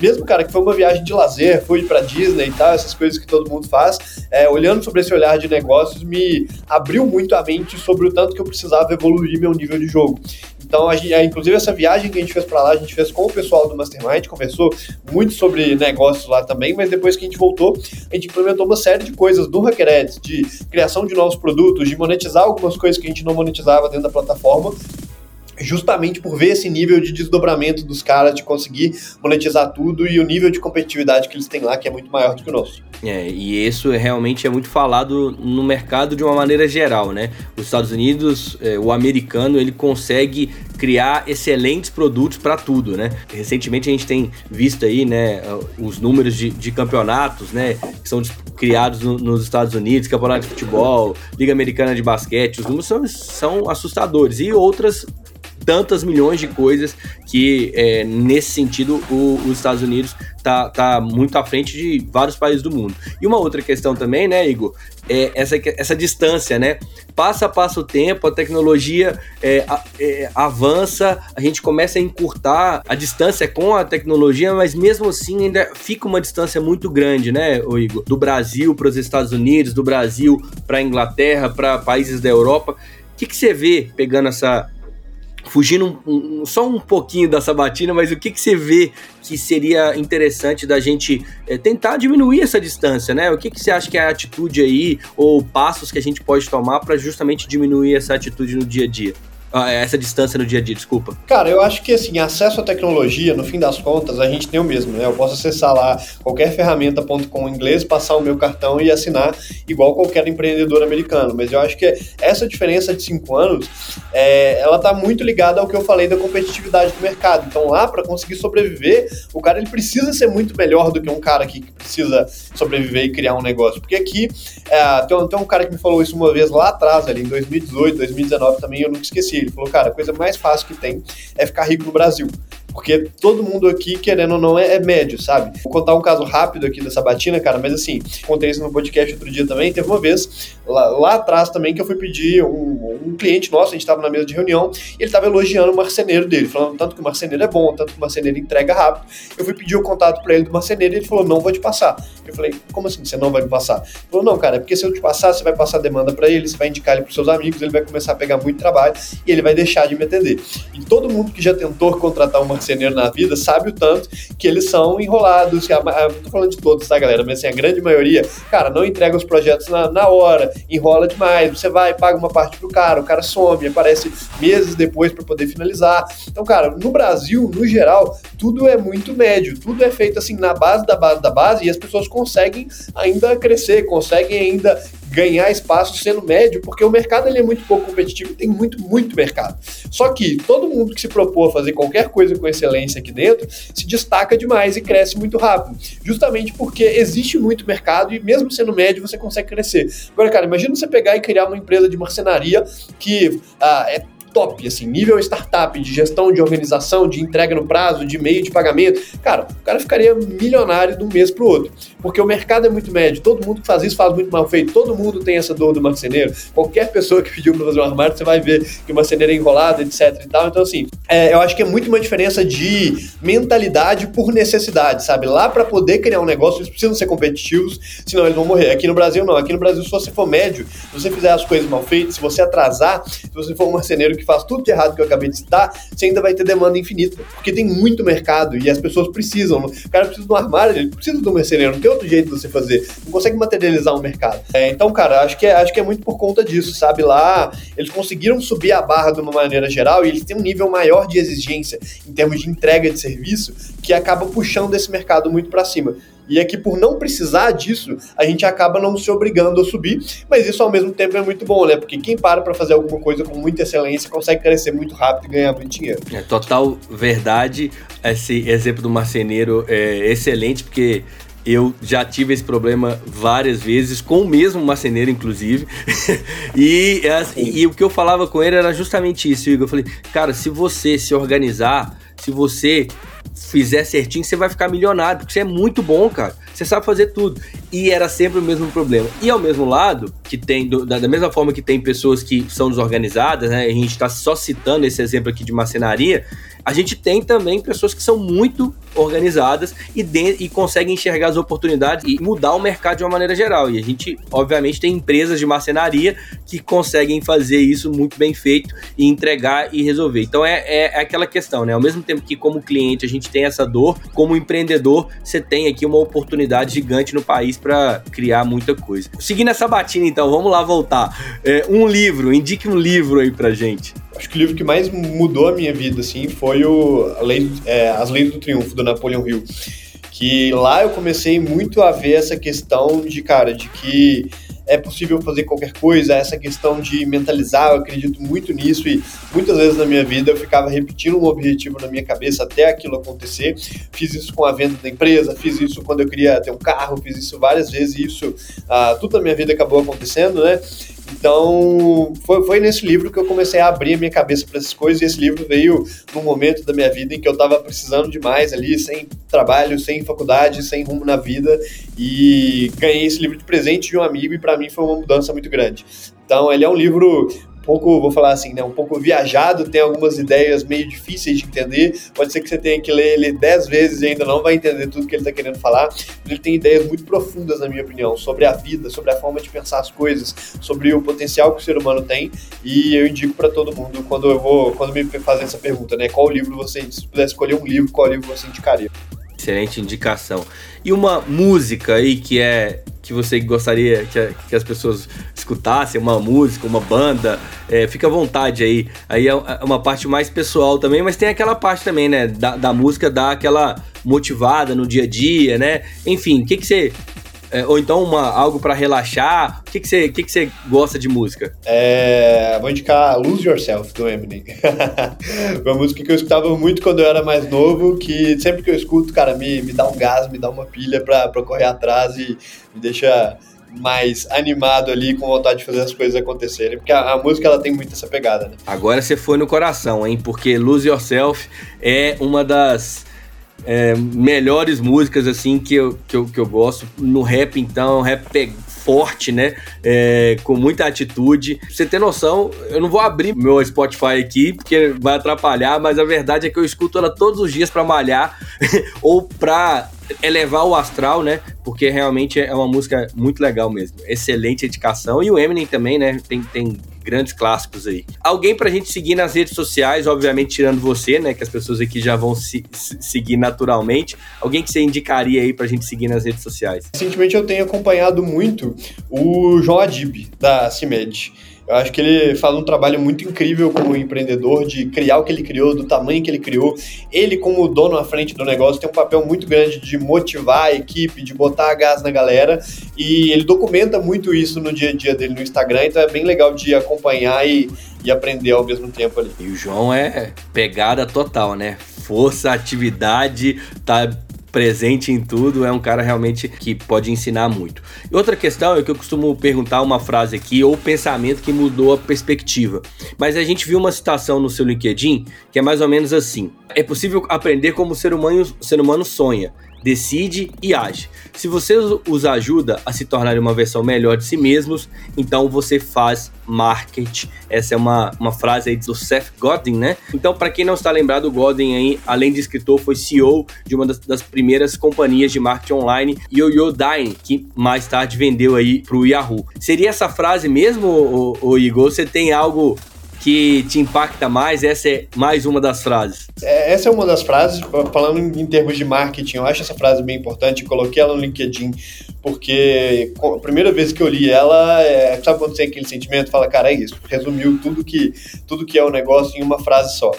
mesmo, cara, que foi uma viagem de lazer, fui para Disney e tal, essas coisas que todo mundo faz, é, olhando sobre esse olhar de negócio, negócios me abriu muito a mente sobre o tanto que eu precisava evoluir meu nível de jogo. Então, a gente, inclusive, essa viagem que a gente fez para lá, a gente fez com o pessoal do Mastermind, conversou muito sobre negócios lá também, mas depois que a gente voltou, a gente implementou uma série de coisas do Hackered, de criação de novos produtos, de monetizar algumas coisas que a gente não monetizava dentro da plataforma, justamente por ver esse nível de desdobramento dos caras, de conseguir monetizar tudo e o nível de competitividade que eles têm lá, que é muito maior do que o nosso. É, e isso realmente é muito falado no mercado de uma maneira geral, né? Os Estados Unidos, é, o americano, ele consegue criar excelentes produtos para tudo, né? Recentemente a gente tem visto aí, né, os números de, de campeonatos, né, que são criados no, nos Estados Unidos, campeonato de futebol, Liga Americana de Basquete, os números são, são assustadores e outras tantas milhões de coisas que, é, nesse sentido, o, os Estados Unidos tá, tá muito à frente de vários países do mundo. E uma outra questão também, né, Igor, é essa, essa distância, né? Passa passa o tempo, a tecnologia é, é, avança, a gente começa a encurtar a distância com a tecnologia, mas mesmo assim ainda fica uma distância muito grande, né, Igor? Do Brasil para os Estados Unidos, do Brasil para a Inglaterra, para países da Europa. O que, que você vê pegando essa, fugindo um, um, só um pouquinho da sabatina, mas o que, que você vê que seria interessante da gente é, tentar diminuir essa distância, né? O que, que você acha que é a atitude aí, ou passos que a gente pode tomar para justamente diminuir essa atitude no dia a dia? Ah, é, essa distância no dia a dia, desculpa? Cara, eu acho que assim, acesso à tecnologia, no fim das contas, a gente tem o mesmo, né? Eu posso acessar lá qualquer ferramenta.com em inglês, passar o meu cartão e assinar igual qualquer empreendedor americano. Mas eu acho que essa diferença de cinco anos, é, ela tá muito ligada ao que eu falei da competitividade do mercado. Então lá, para conseguir sobreviver, o cara ele precisa ser muito melhor do que um cara que precisa sobreviver e criar um negócio. Porque aqui, é, tem, tem um cara que me falou isso uma vez lá atrás, ali em 2018, 2019 também, eu nunca esqueci ele falou, cara, a coisa mais fácil que tem é ficar rico no Brasil. Porque todo mundo aqui, querendo ou não, é, é, médio, sabe? Vou contar um caso rápido aqui dessa batina, cara, mas assim, contei isso no podcast outro dia também. Teve uma vez, lá, lá atrás também, que eu fui pedir um, um cliente nosso, a gente estava na mesa de reunião, e ele estava elogiando o marceneiro dele, falando tanto que o marceneiro é bom, tanto que o marceneiro entrega rápido. Eu fui pedir o contato para ele do marceneiro e ele falou: não vou te passar. Eu falei: como assim você não vai me passar? Ele falou: não, cara, é porque se eu te passar, você vai passar demanda para ele, você vai indicar ele para seus amigos, ele vai começar a pegar muito trabalho e ele vai deixar de me atender. E todo mundo que já tentou contratar um marceneiro na vida sabe o tanto que eles são enrolados. Que a, a, tô falando de todos, tá, galera? Mas assim, a grande maioria, cara, não entrega os projetos na, na hora, enrola demais. Você vai, paga uma parte pro cara, o cara some, aparece meses depois para poder finalizar. Então, cara, no Brasil, no geral, tudo é muito médio, tudo é feito assim na base da base da base e as pessoas conseguem ainda crescer, conseguem ainda ganhar espaço sendo médio, porque o mercado ele é muito pouco competitivo tem muito, muito mercado. Só que todo mundo que se propôs a fazer qualquer coisa com excelência aqui dentro se destaca demais e cresce muito rápido, justamente porque existe muito mercado e mesmo sendo médio você consegue crescer. Agora, cara, imagina você pegar e criar uma empresa de marcenaria que ah, é top, assim, nível startup, de gestão de organização, de entrega no prazo, de meio de pagamento, cara, o cara ficaria milionário de um mês pro outro. Porque o mercado é muito médio, todo mundo que faz isso faz muito mal feito, todo mundo tem essa dor do marceneiro. Qualquer pessoa que pediu para fazer um armário, você vai ver que o marceneiro é enrolado, etc e tal. Então, assim, é, eu acho que é muito uma diferença de mentalidade por necessidade, sabe? Lá para poder criar um negócio, eles precisam ser competitivos, senão eles vão morrer. Aqui no Brasil, não. Aqui no Brasil, se você for médio, se você fizer as coisas mal feitas, se você atrasar, se você for um marceneiro que faz tudo de errado que eu acabei de citar, você ainda vai ter demanda infinita. Porque tem muito mercado e as pessoas precisam. O cara precisa de um armário, ele precisa de um mercenário, não tem outro jeito de você fazer. Não consegue materializar um mercado. É, então, cara, acho que, é, acho que é muito por conta disso, sabe? Lá, eles conseguiram subir a barra de uma maneira geral e eles têm um nível maior de exigência em termos de entrega de serviço que acaba puxando esse mercado muito para cima. E é que por não precisar disso, a gente acaba não se obrigando a subir, mas isso ao mesmo tempo é muito bom, né? Porque quem para para fazer alguma coisa com muita excelência consegue crescer muito rápido e ganhar muito dinheiro. É total verdade. Esse exemplo do marceneiro é excelente, porque eu já tive esse problema várias vezes, com o mesmo marceneiro, inclusive. e, e, e, o que eu falava com ele era justamente isso, Igor. Eu falei, cara, se você se organizar, se você fizer certinho, você vai ficar milionário, porque você é muito bom, cara. Você sabe fazer tudo. E era sempre o mesmo problema. E ao mesmo lado, que tem, do, da, da, mesma forma que tem pessoas que são desorganizadas, né? A gente está só citando esse exemplo aqui de marcenaria, a gente tem também pessoas que são muito organizadas e, de, e conseguem enxergar as oportunidades e mudar o mercado de uma maneira geral. E a gente, obviamente, tem empresas de marcenaria que conseguem fazer isso muito bem feito e entregar e resolver. Então é, é, é aquela questão, né? Ao mesmo tempo que como cliente a gente tem essa dor, como empreendedor você tem aqui uma oportunidade gigante no país para criar muita coisa. Seguindo essa batina, então, vamos lá voltar. É, um livro, indique um livro aí pra gente. Acho que o livro que mais mudou a minha vida, assim, foi o Lei, é, As Leis do Triunfo, do Napoleão Hill. Que lá eu comecei muito a ver essa questão de, cara, de que é possível fazer qualquer coisa, essa questão de mentalizar, eu acredito muito nisso e muitas vezes na minha vida eu ficava repetindo um objetivo na minha cabeça até aquilo acontecer. Fiz isso com a venda da empresa, fiz isso quando eu queria ter um carro, fiz isso várias vezes e isso, uh, tudo na minha vida acabou acontecendo, né? Então, foi, foi nesse livro que eu comecei a abrir a minha cabeça para essas coisas, e esse livro veio num momento da minha vida em que eu estava precisando demais ali, sem trabalho, sem faculdade, sem rumo na vida, e ganhei esse livro de presente de um amigo, e para mim foi uma mudança muito grande. Então, ele é um livro pouco, vou falar assim, né, um pouco viajado, tem algumas ideias meio difíceis de entender. Pode ser que você tenha que ler ele dez vezes e ainda não vai entender tudo que ele está querendo falar. Ele tem ideias muito profundas, na minha opinião, sobre a vida, sobre a forma de pensar as coisas, sobre o potencial que o ser humano tem. E eu indico para todo mundo quando eu vou, quando me fazem essa pergunta, né, qual livro você, se pudesse escolher um livro, qual livro você indicaria? Excelente indicação. E uma música aí que é que você gostaria que, que as pessoas escutassem, uma música, uma banda, é, fica à vontade aí. Aí é, é uma parte mais pessoal também, mas tem aquela parte também, né, da, da música dar aquela motivada no dia a dia, né? Enfim, o que, que você é, ou então uma, algo para relaxar? O que, que, você, que, que você gosta de música? É, vou indicar Lose Yourself, do Eminem. uma música que eu escutava muito quando eu era mais novo, que sempre que eu escuto, cara, me, me dá um gás, me dá uma pilha para correr atrás e me deixa mais animado ali, com vontade de fazer as coisas acontecerem. Porque a, a, música ela tem muito essa pegada, né? Agora você foi no coração, hein? Porque Lose Yourself é uma das é, melhores músicas assim que eu, que, eu, que eu gosto. No rap, então, rap forte, né? É, com muita atitude. Pra você ter noção, eu não vou abrir meu Spotify aqui, porque vai atrapalhar, mas a verdade é que eu escuto ela todos os dias para malhar ou pra elevar o astral, né? Porque realmente é uma música muito legal mesmo. Excelente indicação. E o Eminem também, né? Tem, tem grandes clássicos aí. Alguém pra gente seguir nas redes sociais, obviamente tirando você, né? Que as pessoas aqui já vão se, se seguir naturalmente. Alguém que você indicaria aí pra gente seguir nas redes sociais? Recentemente eu tenho acompanhado muito o João Adib, da CIMED. Eu acho que ele faz um trabalho muito incrível como empreendedor de criar o que ele criou, do tamanho que ele criou. Ele, como dono à frente do negócio, tem um papel muito grande de motivar a equipe, de botar gás na galera. E ele documenta muito isso no dia a dia dele no Instagram, então é bem legal de acompanhar e, e aprender ao mesmo tempo ali. E o João é pegada total, né? Força, atividade, tá presente em tudo, é um cara realmente que pode ensinar muito. Outra questão é que eu costumo perguntar uma frase aqui ou pensamento que mudou a perspectiva. Mas a gente viu uma citação no seu LinkedIn que é mais ou menos assim: é possível aprender como o ser humano, ser humano sonha decide e age. Se você os ajuda a se tornarem uma versão melhor de si mesmos, então você faz marketing. Essa é uma, uma frase aí do Seth Godin, né? Então, para quem não está lembrado, o Godin aí, além de escritor, foi CEO de uma das, das primeiras companhias de marketing online, YoYoDine, que mais tarde vendeu aí para o Yahoo. Seria essa frase mesmo, o Igor? Você tem algo que te impacta mais? Essa é mais uma das frases. É, essa é uma das frases, falando em termos de marketing, eu acho essa frase bem importante, coloquei ela no LinkedIn, porque a primeira vez que eu li ela, é, sabe quando tem aquele sentimento? Fala, cara, é isso, resumiu tudo que, tudo que é o negócio em uma frase só.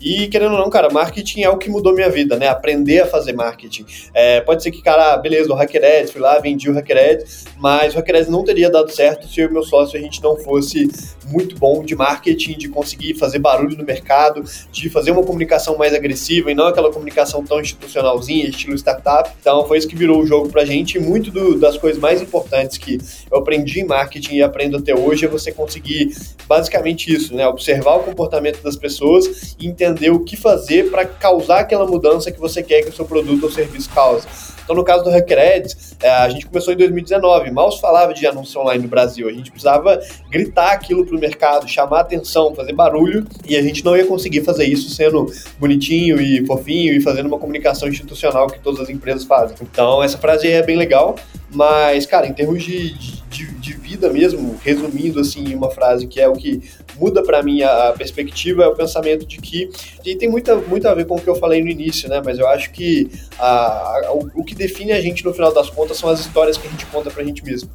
E querendo ou não, cara, marketing é o que mudou minha vida, né? Aprender a fazer marketing. É, pode ser que, cara, beleza, o HackerEd, fui lá, vendi o HackerEd, mas o HackerEd não teria dado certo se eu e meu sócio a gente não fosse muito bom de marketing, de conseguir fazer barulho no mercado, de fazer uma comunicação mais agressiva e não aquela comunicação tão institucionalzinha, estilo startup. Então foi isso que virou o jogo pra gente. E muito do, das coisas mais importantes que eu aprendi em marketing e aprendo até hoje é você conseguir basicamente isso, né? Observar o comportamento das pessoas e entender entender o que fazer para causar aquela mudança que você quer que o seu produto ou serviço cause. Então, no caso do Hackred, é, a gente começou em 2019, mal se falava de anúncio online no Brasil. A gente precisava gritar aquilo para o mercado, chamar atenção, fazer barulho, e a gente não ia conseguir fazer isso sendo bonitinho e fofinho e fazendo uma comunicação institucional que todas as empresas fazem. Então, essa frase é bem legal, mas, cara, em termos de, de, de vida mesmo, resumindo assim, uma frase que é o que muda para mim a perspectiva é o pensamento de que e tem muita, muito a ver com o que eu falei no início, né? Mas eu acho que a, a, o, o que define a gente no final das contas são as histórias que a gente conta pra gente mesmo.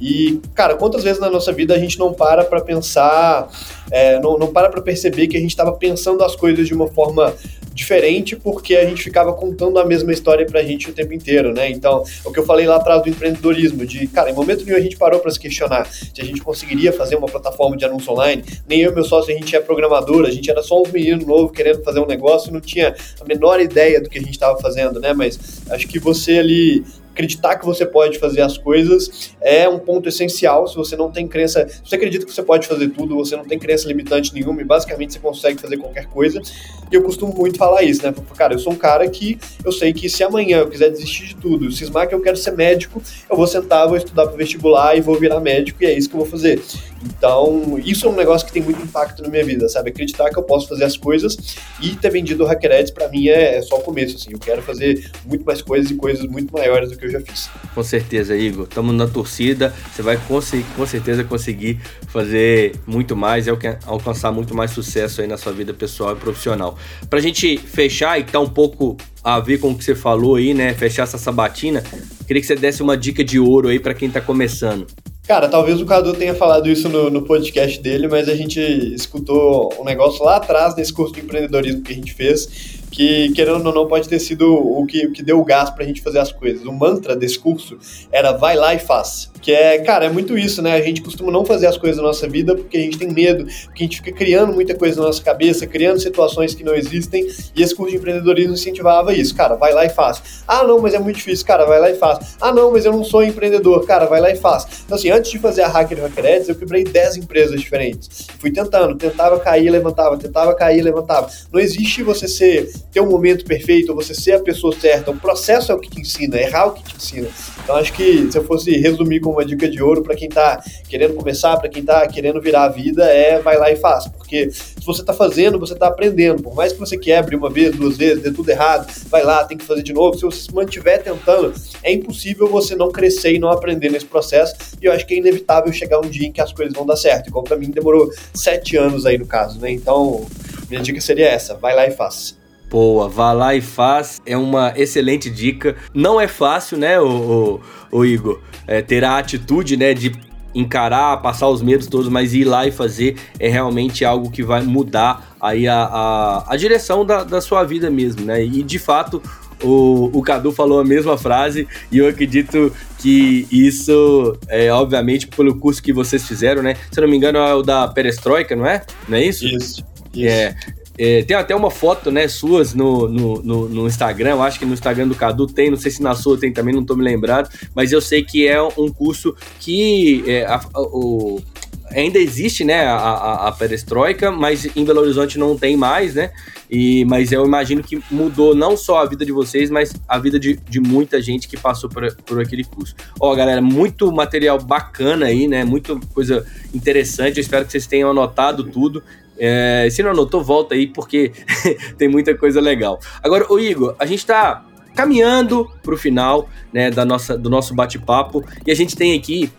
E, cara, quantas vezes na nossa vida a gente não para para pensar, é, não, não para para perceber que a gente estava pensando as coisas de uma forma diferente porque a gente ficava contando a mesma história pra gente o tempo inteiro, né? Então, o que eu falei lá atrás do empreendedorismo, de, cara, em momento nenhum a gente parou para se questionar se a gente conseguiria fazer uma plataforma de anúncio online, nem eu e meu sócio, a gente é programador, a gente era só um menino novo querendo fazer um negócio e não tinha a menor ideia do que a gente estava fazendo, né? Mas acho que você ali acreditar que você pode fazer as coisas é um ponto essencial. Se você não tem crença, se você acredita que você pode fazer tudo, você não tem crença limitante nenhuma e basicamente você consegue fazer qualquer coisa. E eu costumo muito falar isso, né? Cara, eu sou um cara que eu sei que se amanhã eu quiser desistir de tudo, cismar que eu quero ser médico, eu vou sentar, vou estudar para vestibular e vou virar médico e é isso que eu vou fazer. Então, isso é um negócio que tem muito impacto na minha vida, sabe? Acreditar que eu posso fazer as coisas e ter vendido o Hackerheads para mim é, é só o começo, assim. Eu quero fazer muito mais coisas e coisas muito maiores do que eu já fiz. Com certeza, Igor. Estamos na torcida. Você vai com certeza conseguir fazer muito mais e alcançar muito mais sucesso aí na sua vida pessoal e profissional. Para a gente fechar e tá um pouco a ver com o que você falou aí, né? Fechar essa sabatina, queria que você desse uma dica de ouro aí para quem está começando. Cara, talvez o Cadu tenha falado isso no, no, podcast dele, mas a gente escutou um negócio lá atrás desse curso de empreendedorismo que a gente fez, que, querendo ou não, pode ter sido o que, o que deu o gás pra gente fazer as coisas. O mantra desse curso era vai lá e faz. Que é, cara, é muito isso, né? A gente costuma não fazer as coisas na nossa vida porque a gente tem medo, porque a gente fica criando muita coisa na nossa cabeça, criando situações que não existem, e esse curso de empreendedorismo incentivava isso. Cara, vai lá e faz. Ah, não, mas é muito difícil. Cara, vai lá e faz. Ah, não, mas eu não sou empreendedor. Cara, vai lá e faz. Então, assim, antes de fazer a Hacker Hackerheads, eu quebrei 10 empresas diferentes. Fui tentando, tentava cair, levantava, tentava cair, levantava. Não existe você ser, ter um momento perfeito, você ser a pessoa certa. O processo é o que te ensina, errar é o que te ensina. Então, acho que se eu fosse resumir com uma dica de ouro para quem está querendo começar, para quem está querendo virar a vida, é vai lá e faz. Porque se você está fazendo, você está aprendendo. Por mais que você quebre uma vez, duas vezes, dê tudo errado, vai lá, tem que fazer de novo. Se você se mantiver tentando, é impossível você não crescer e não aprender nesse processo. E eu acho que é inevitável chegar um dia em que as coisas vão dar certo. Igual para mim demorou sete anos aí no caso, né? Então, minha dica seria essa: vai lá e faz. Boa, vá lá e faz. É uma excelente dica. Não é fácil, né, o, o, o Igor, é, ter a atitude, né, de encarar, passar os medos todos, mas ir lá e fazer é realmente algo que vai mudar aí a, a, a direção da, da sua vida mesmo, né? E de fato, o, o Cadu falou a mesma frase e eu acredito que isso é obviamente pelo curso que vocês fizeram, né? Se eu não me engano, é o da Perestroika, não é? Não é isso? Isso. isso. É, é, tem até uma foto, né, suas no, no, no, no, Instagram, eu acho que no Instagram do Cadu tem, não sei se na sua tem também, não tô me lembrado, mas eu sei que é um curso que é, a, a, o, ainda existe, né, a, a, a, perestroika, mas em Belo Horizonte não tem mais, né, e, mas eu imagino que mudou não só a vida de vocês, mas a vida de, de muita gente que passou por, por aquele curso. Ó, galera, muito material bacana aí, né, muita coisa interessante, eu espero que vocês tenham anotado tudo, é, se não anotou, volta aí, porque tem muita coisa legal. Agora, o Igor, a gente está caminhando para o final né, da nossa, do nosso bate-papo e a gente tem aqui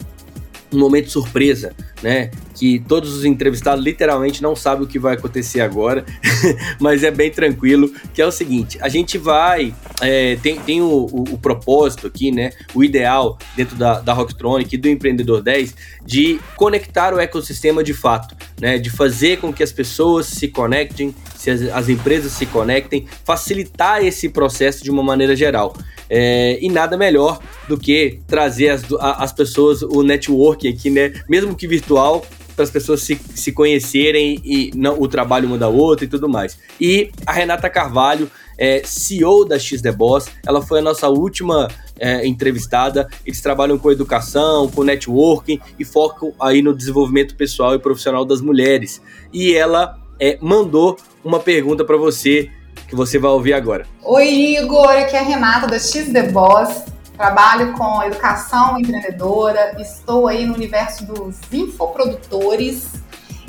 um momento surpresa, né? Que todos os entrevistados literalmente não sabem o que vai acontecer agora, mas é bem tranquilo, que é o seguinte, a gente vai, é, tem, tem o, o, o, propósito aqui, né? O ideal dentro da, da Rocktronic e do Empreendedor 10 de conectar o ecossistema de fato, né? De fazer com que as pessoas se conectem, se as, as empresas se conectem, facilitar esse processo de uma maneira geral. É, e nada melhor do que trazer as, as pessoas, o networking aqui, né? Mesmo que virtual, para as pessoas se, se conhecerem e não, o trabalho muda outro e tudo mais. E a Renata Carvalho, é, CEO da X The Boss, ela foi a nossa última é, entrevistada. Eles trabalham com educação, com networking e focam aí no desenvolvimento pessoal e profissional das mulheres. E ela é, mandou uma pergunta para você que você vai ouvir agora. Oi, Igor, aqui é a Renata da X The Boss. Trabalho com educação empreendedora, estou aí no universo dos infoprodutores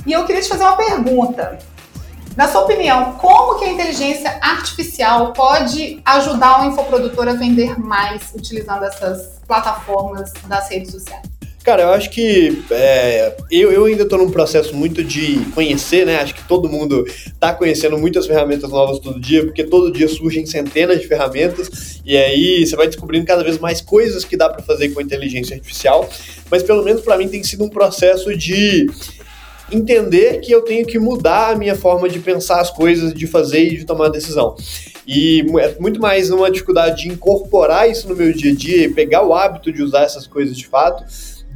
e eu queria te fazer uma pergunta. Na sua opinião, como que a inteligência artificial pode ajudar o infoprodutor a vender mais utilizando essas plataformas das redes sociais? Cara, eu acho que é, eu, eu ainda estou num processo muito de conhecer, né? Acho que todo mundo está conhecendo muitas ferramentas novas todo dia, porque todo dia surgem centenas de ferramentas e aí você vai descobrindo cada vez mais coisas que dá para fazer com a inteligência artificial. Mas pelo menos para mim tem sido um processo de entender que eu tenho que mudar a minha forma de pensar as coisas, de fazer e de tomar decisão. E é muito mais uma dificuldade de incorporar isso no meu dia a dia e pegar o hábito de usar essas coisas de fato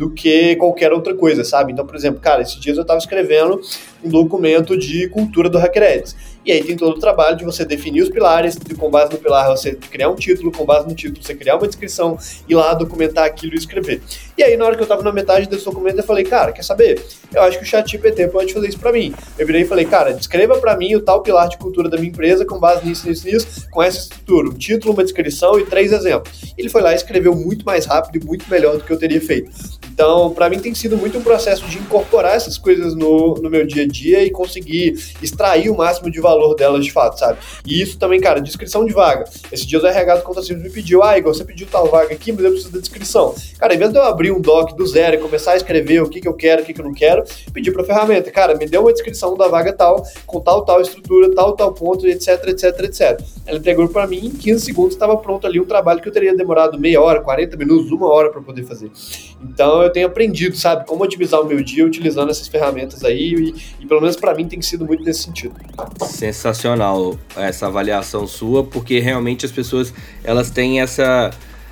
do que qualquer outra coisa, sabe? Então, por exemplo, cara, esses dias eu estava escrevendo um documento de cultura do HackerEds. E aí tem todo o trabalho de você definir os pilares, de, com base no pilar você criar um título, com base no título você criar uma descrição, ir lá documentar aquilo e escrever. E aí na hora que eu tava na metade desse documento eu falei, cara, quer saber? Eu acho que o ChatGPT pode fazer isso para mim. Eu virei e falei, cara, descreva para mim o tal pilar de cultura da minha empresa com base nisso, nisso, nisso, com essa estrutura, um título, uma descrição e três exemplos. Ele foi lá e escreveu muito mais rápido e muito melhor do que eu teria feito. Então, para mim tem sido muito um processo de incorporar essas coisas no, no meu dia a dia e conseguir extrair o máximo de valor delas de fato, sabe? E isso também, cara, descrição de vaga. Esse dia o RH do Conta Simples me pediu, ah, Igor, você pediu tal vaga aqui, mas eu preciso da descrição. Cara, em vez de eu abrir um doc do zero e começar a escrever o que, que eu quero, o que, que eu não quero, pedi pra ferramenta, cara, me deu uma descrição da vaga tal, com tal, tal estrutura, tal, tal ponto, etc, etc, etc. Ela entregou para mim, em 15 segundos estava pronto ali um trabalho que eu teria demorado meia hora, 40 minutos, uma hora para poder fazer. Então eu tenho aprendido, sabe, como otimizar o meu dia utilizando essas ferramentas aí e, e pelo menos para mim tem sido muito nesse sentido. Sensacional essa avaliação sua, porque realmente as pessoas elas têm essa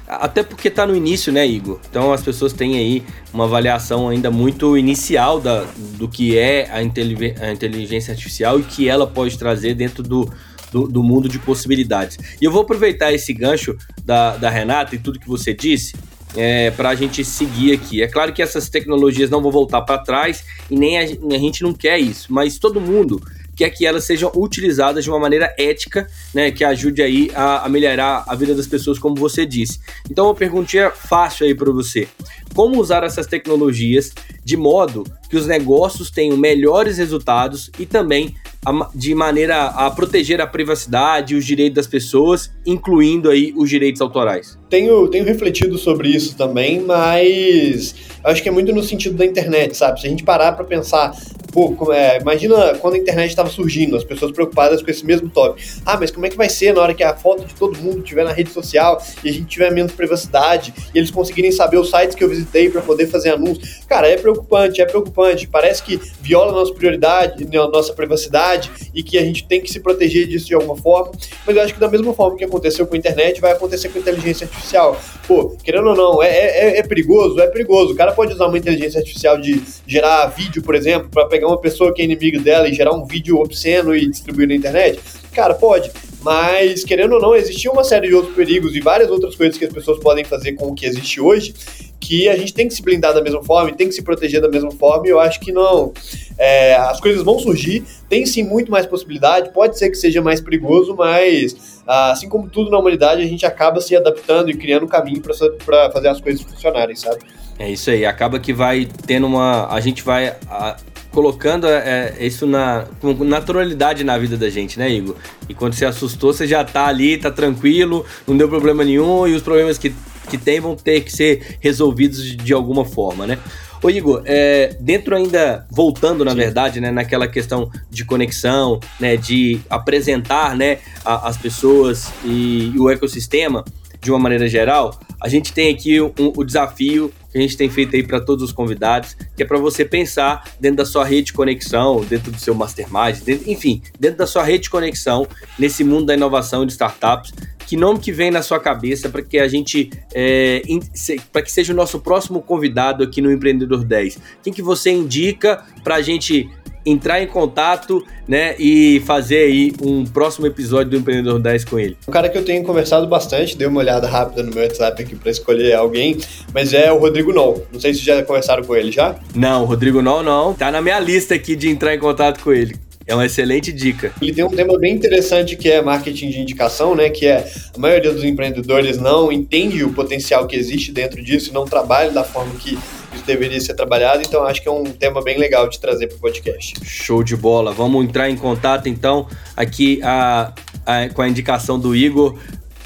até porque está no início, né, Igor? Então as pessoas têm aí uma avaliação ainda muito inicial da, do que é a, inteligência artificial e que ela pode trazer dentro do, do, do mundo de possibilidades. E eu vou aproveitar esse gancho da, da Renata e tudo que você disse é, para a gente seguir aqui. É claro que essas tecnologias não vão voltar para trás e nem a, a, gente não quer isso, mas todo mundo quer que elas sejam utilizadas de uma maneira ética, né, que ajude aí a, a melhorar a vida das pessoas, como você disse. Então, uma perguntinha fácil aí para você: como usar essas tecnologias de modo que os negócios tenham melhores resultados e também de maneira a proteger a privacidade e os direitos das pessoas, incluindo aí os direitos autorais? Tenho, tenho refletido sobre isso também, mas acho que é muito no sentido da internet, sabe? Se a gente parar para pensar Pô, é, imagina quando a internet estava surgindo, as pessoas preocupadas com esse mesmo tópico. Ah, mas como é que vai ser na hora que a foto de todo mundo estiver na rede social e a gente tiver menos privacidade e eles conseguirem saber os sites que eu visitei para poder fazer anúncios? Cara, é preocupante, é preocupante. Parece que viola nossa prioridade, nossa privacidade e que a gente tem que se proteger disso de alguma forma. Mas eu acho que da mesma forma que aconteceu com a internet, vai acontecer com a inteligência artificial. Pô, querendo ou não, é, é, é perigoso? É perigoso. O cara pode usar uma inteligência artificial de gerar vídeo, por exemplo, para pegar uma pessoa que é inimigo dela e gerar um vídeo obsceno e distribuir na internet? Cara, pode. Mas, querendo ou não, existia uma série de outros perigos e várias outras coisas que as pessoas podem fazer com o que existe hoje, que a gente tem que se blindar da mesma forma, tem que se proteger da mesma forma, e eu acho que não. É, as coisas vão surgir, tem sim muito mais possibilidade, pode ser que seja mais perigoso, mas assim como tudo na humanidade, a gente acaba se adaptando e criando um caminho para fazer as coisas funcionarem, sabe? É isso aí, acaba que vai tendo uma. A gente vai a, colocando é, é, isso na, com naturalidade na vida da gente, né, Igor? E quando você assustou, você já tá ali, tá tranquilo, não deu problema nenhum, e os problemas que, que tem vão ter que ser resolvidos de, de alguma forma, né? Ô Igor, é, dentro ainda, voltando na Sim. verdade, né, naquela questão de conexão, né, de apresentar, né, a, as pessoas e, e o ecossistema de uma maneira geral, a gente tem aqui um, o desafio que a gente tem feito aí para todos os convidados, que é para você pensar dentro da sua rede de conexão, dentro do seu mastermind, dentro, enfim, dentro da sua rede de conexão, nesse mundo da inovação de startups, que nome que vem na sua cabeça para que a gente é, para que seja o nosso próximo convidado aqui no Empreendedor 10? Quem que você indica para a gente entrar em contato, né, e fazer aí um próximo episódio do Empreendedor 10 com ele? Um cara que eu tenho conversado bastante, dei uma olhada rápida no meu WhatsApp aqui para escolher alguém, mas é o Rodrigo Nol. Não sei se já conversaram com ele já? Não, o Rodrigo Nol não. Tá na minha lista aqui de entrar em contato com ele. É uma excelente dica. Ele tem um tema bem interessante que é marketing de indicação, né? Que é a maioria dos empreendedores não entende o potencial que existe dentro disso e não trabalha da forma que deveria ser trabalhado. Então acho que é um tema bem legal de trazer para o podcast. Show de bola. Vamos entrar em contato então aqui a, a, com a indicação do Igor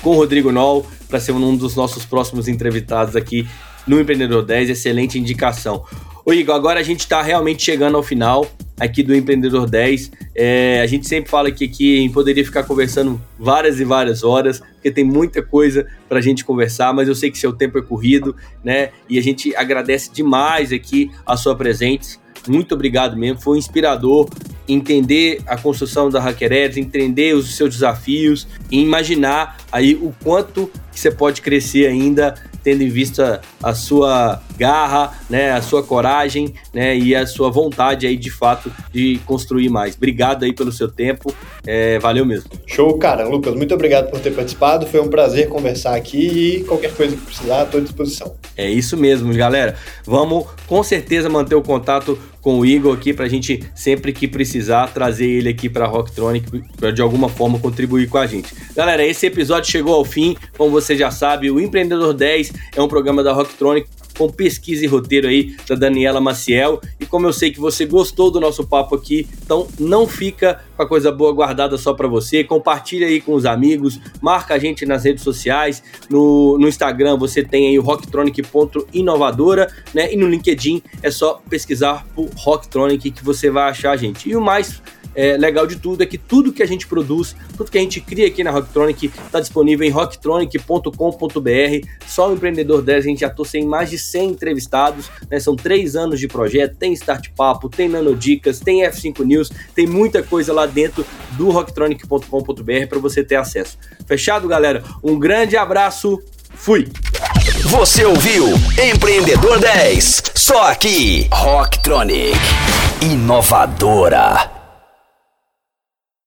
com o Rodrigo Nol para ser um dos nossos próximos entrevistados aqui no Empreendedor 10. Excelente indicação. Ô Igor, agora a gente está realmente chegando ao final aqui do Empreendedor 10. É, a gente sempre fala que aqui poderia ficar conversando várias e várias horas, porque tem muita coisa para a gente conversar, mas eu sei que seu tempo é corrido, né? E a gente agradece demais aqui a sua presença. Muito obrigado mesmo, foi inspirador entender a construção da Hackeredes, entender os seus desafios e imaginar aí o quanto que você pode crescer ainda tendo em vista a sua garra, né, a sua coragem, né, e a sua vontade aí de fato de construir mais. Obrigado aí pelo seu tempo, é, valeu mesmo. Show, cara, Lucas, muito obrigado por ter participado, foi um prazer conversar aqui e qualquer coisa que precisar, estou à disposição. É isso mesmo, galera. Vamos com certeza manter o contato com o Igor aqui para a gente sempre que precisar trazer ele aqui para Rocktronic para de alguma forma contribuir com a gente. Galera, esse episódio chegou ao fim, como você já sabe, o Empreendedor 10 é um programa da Rocktronic com pesquisa e roteiro aí da Daniela Maciel. E como eu sei que você gostou do nosso papo aqui, então não fica com a coisa boa guardada só para você. Compartilha aí com os amigos, marca a gente nas redes sociais. No, no Instagram você tem aí o rocktronic.inovadora, né? E no LinkedIn é só pesquisar por Rocktronic que você vai achar a gente. E o mais é, legal de tudo é que tudo que a gente produz, tudo que a gente cria aqui na Rocktronic está disponível em rocktronic.com.br. Só o Empreendedor 10 a gente já trouxe em mais de 100 entrevistados, né? são três anos de projeto, tem Start Papo, tem Nanodicas, tem F5 News, tem muita coisa lá dentro do rocktronic.com.br para você ter acesso. Fechado, galera? Um grande abraço, fui! Você ouviu Empreendedor 10, só aqui, Rocktronic, inovadora.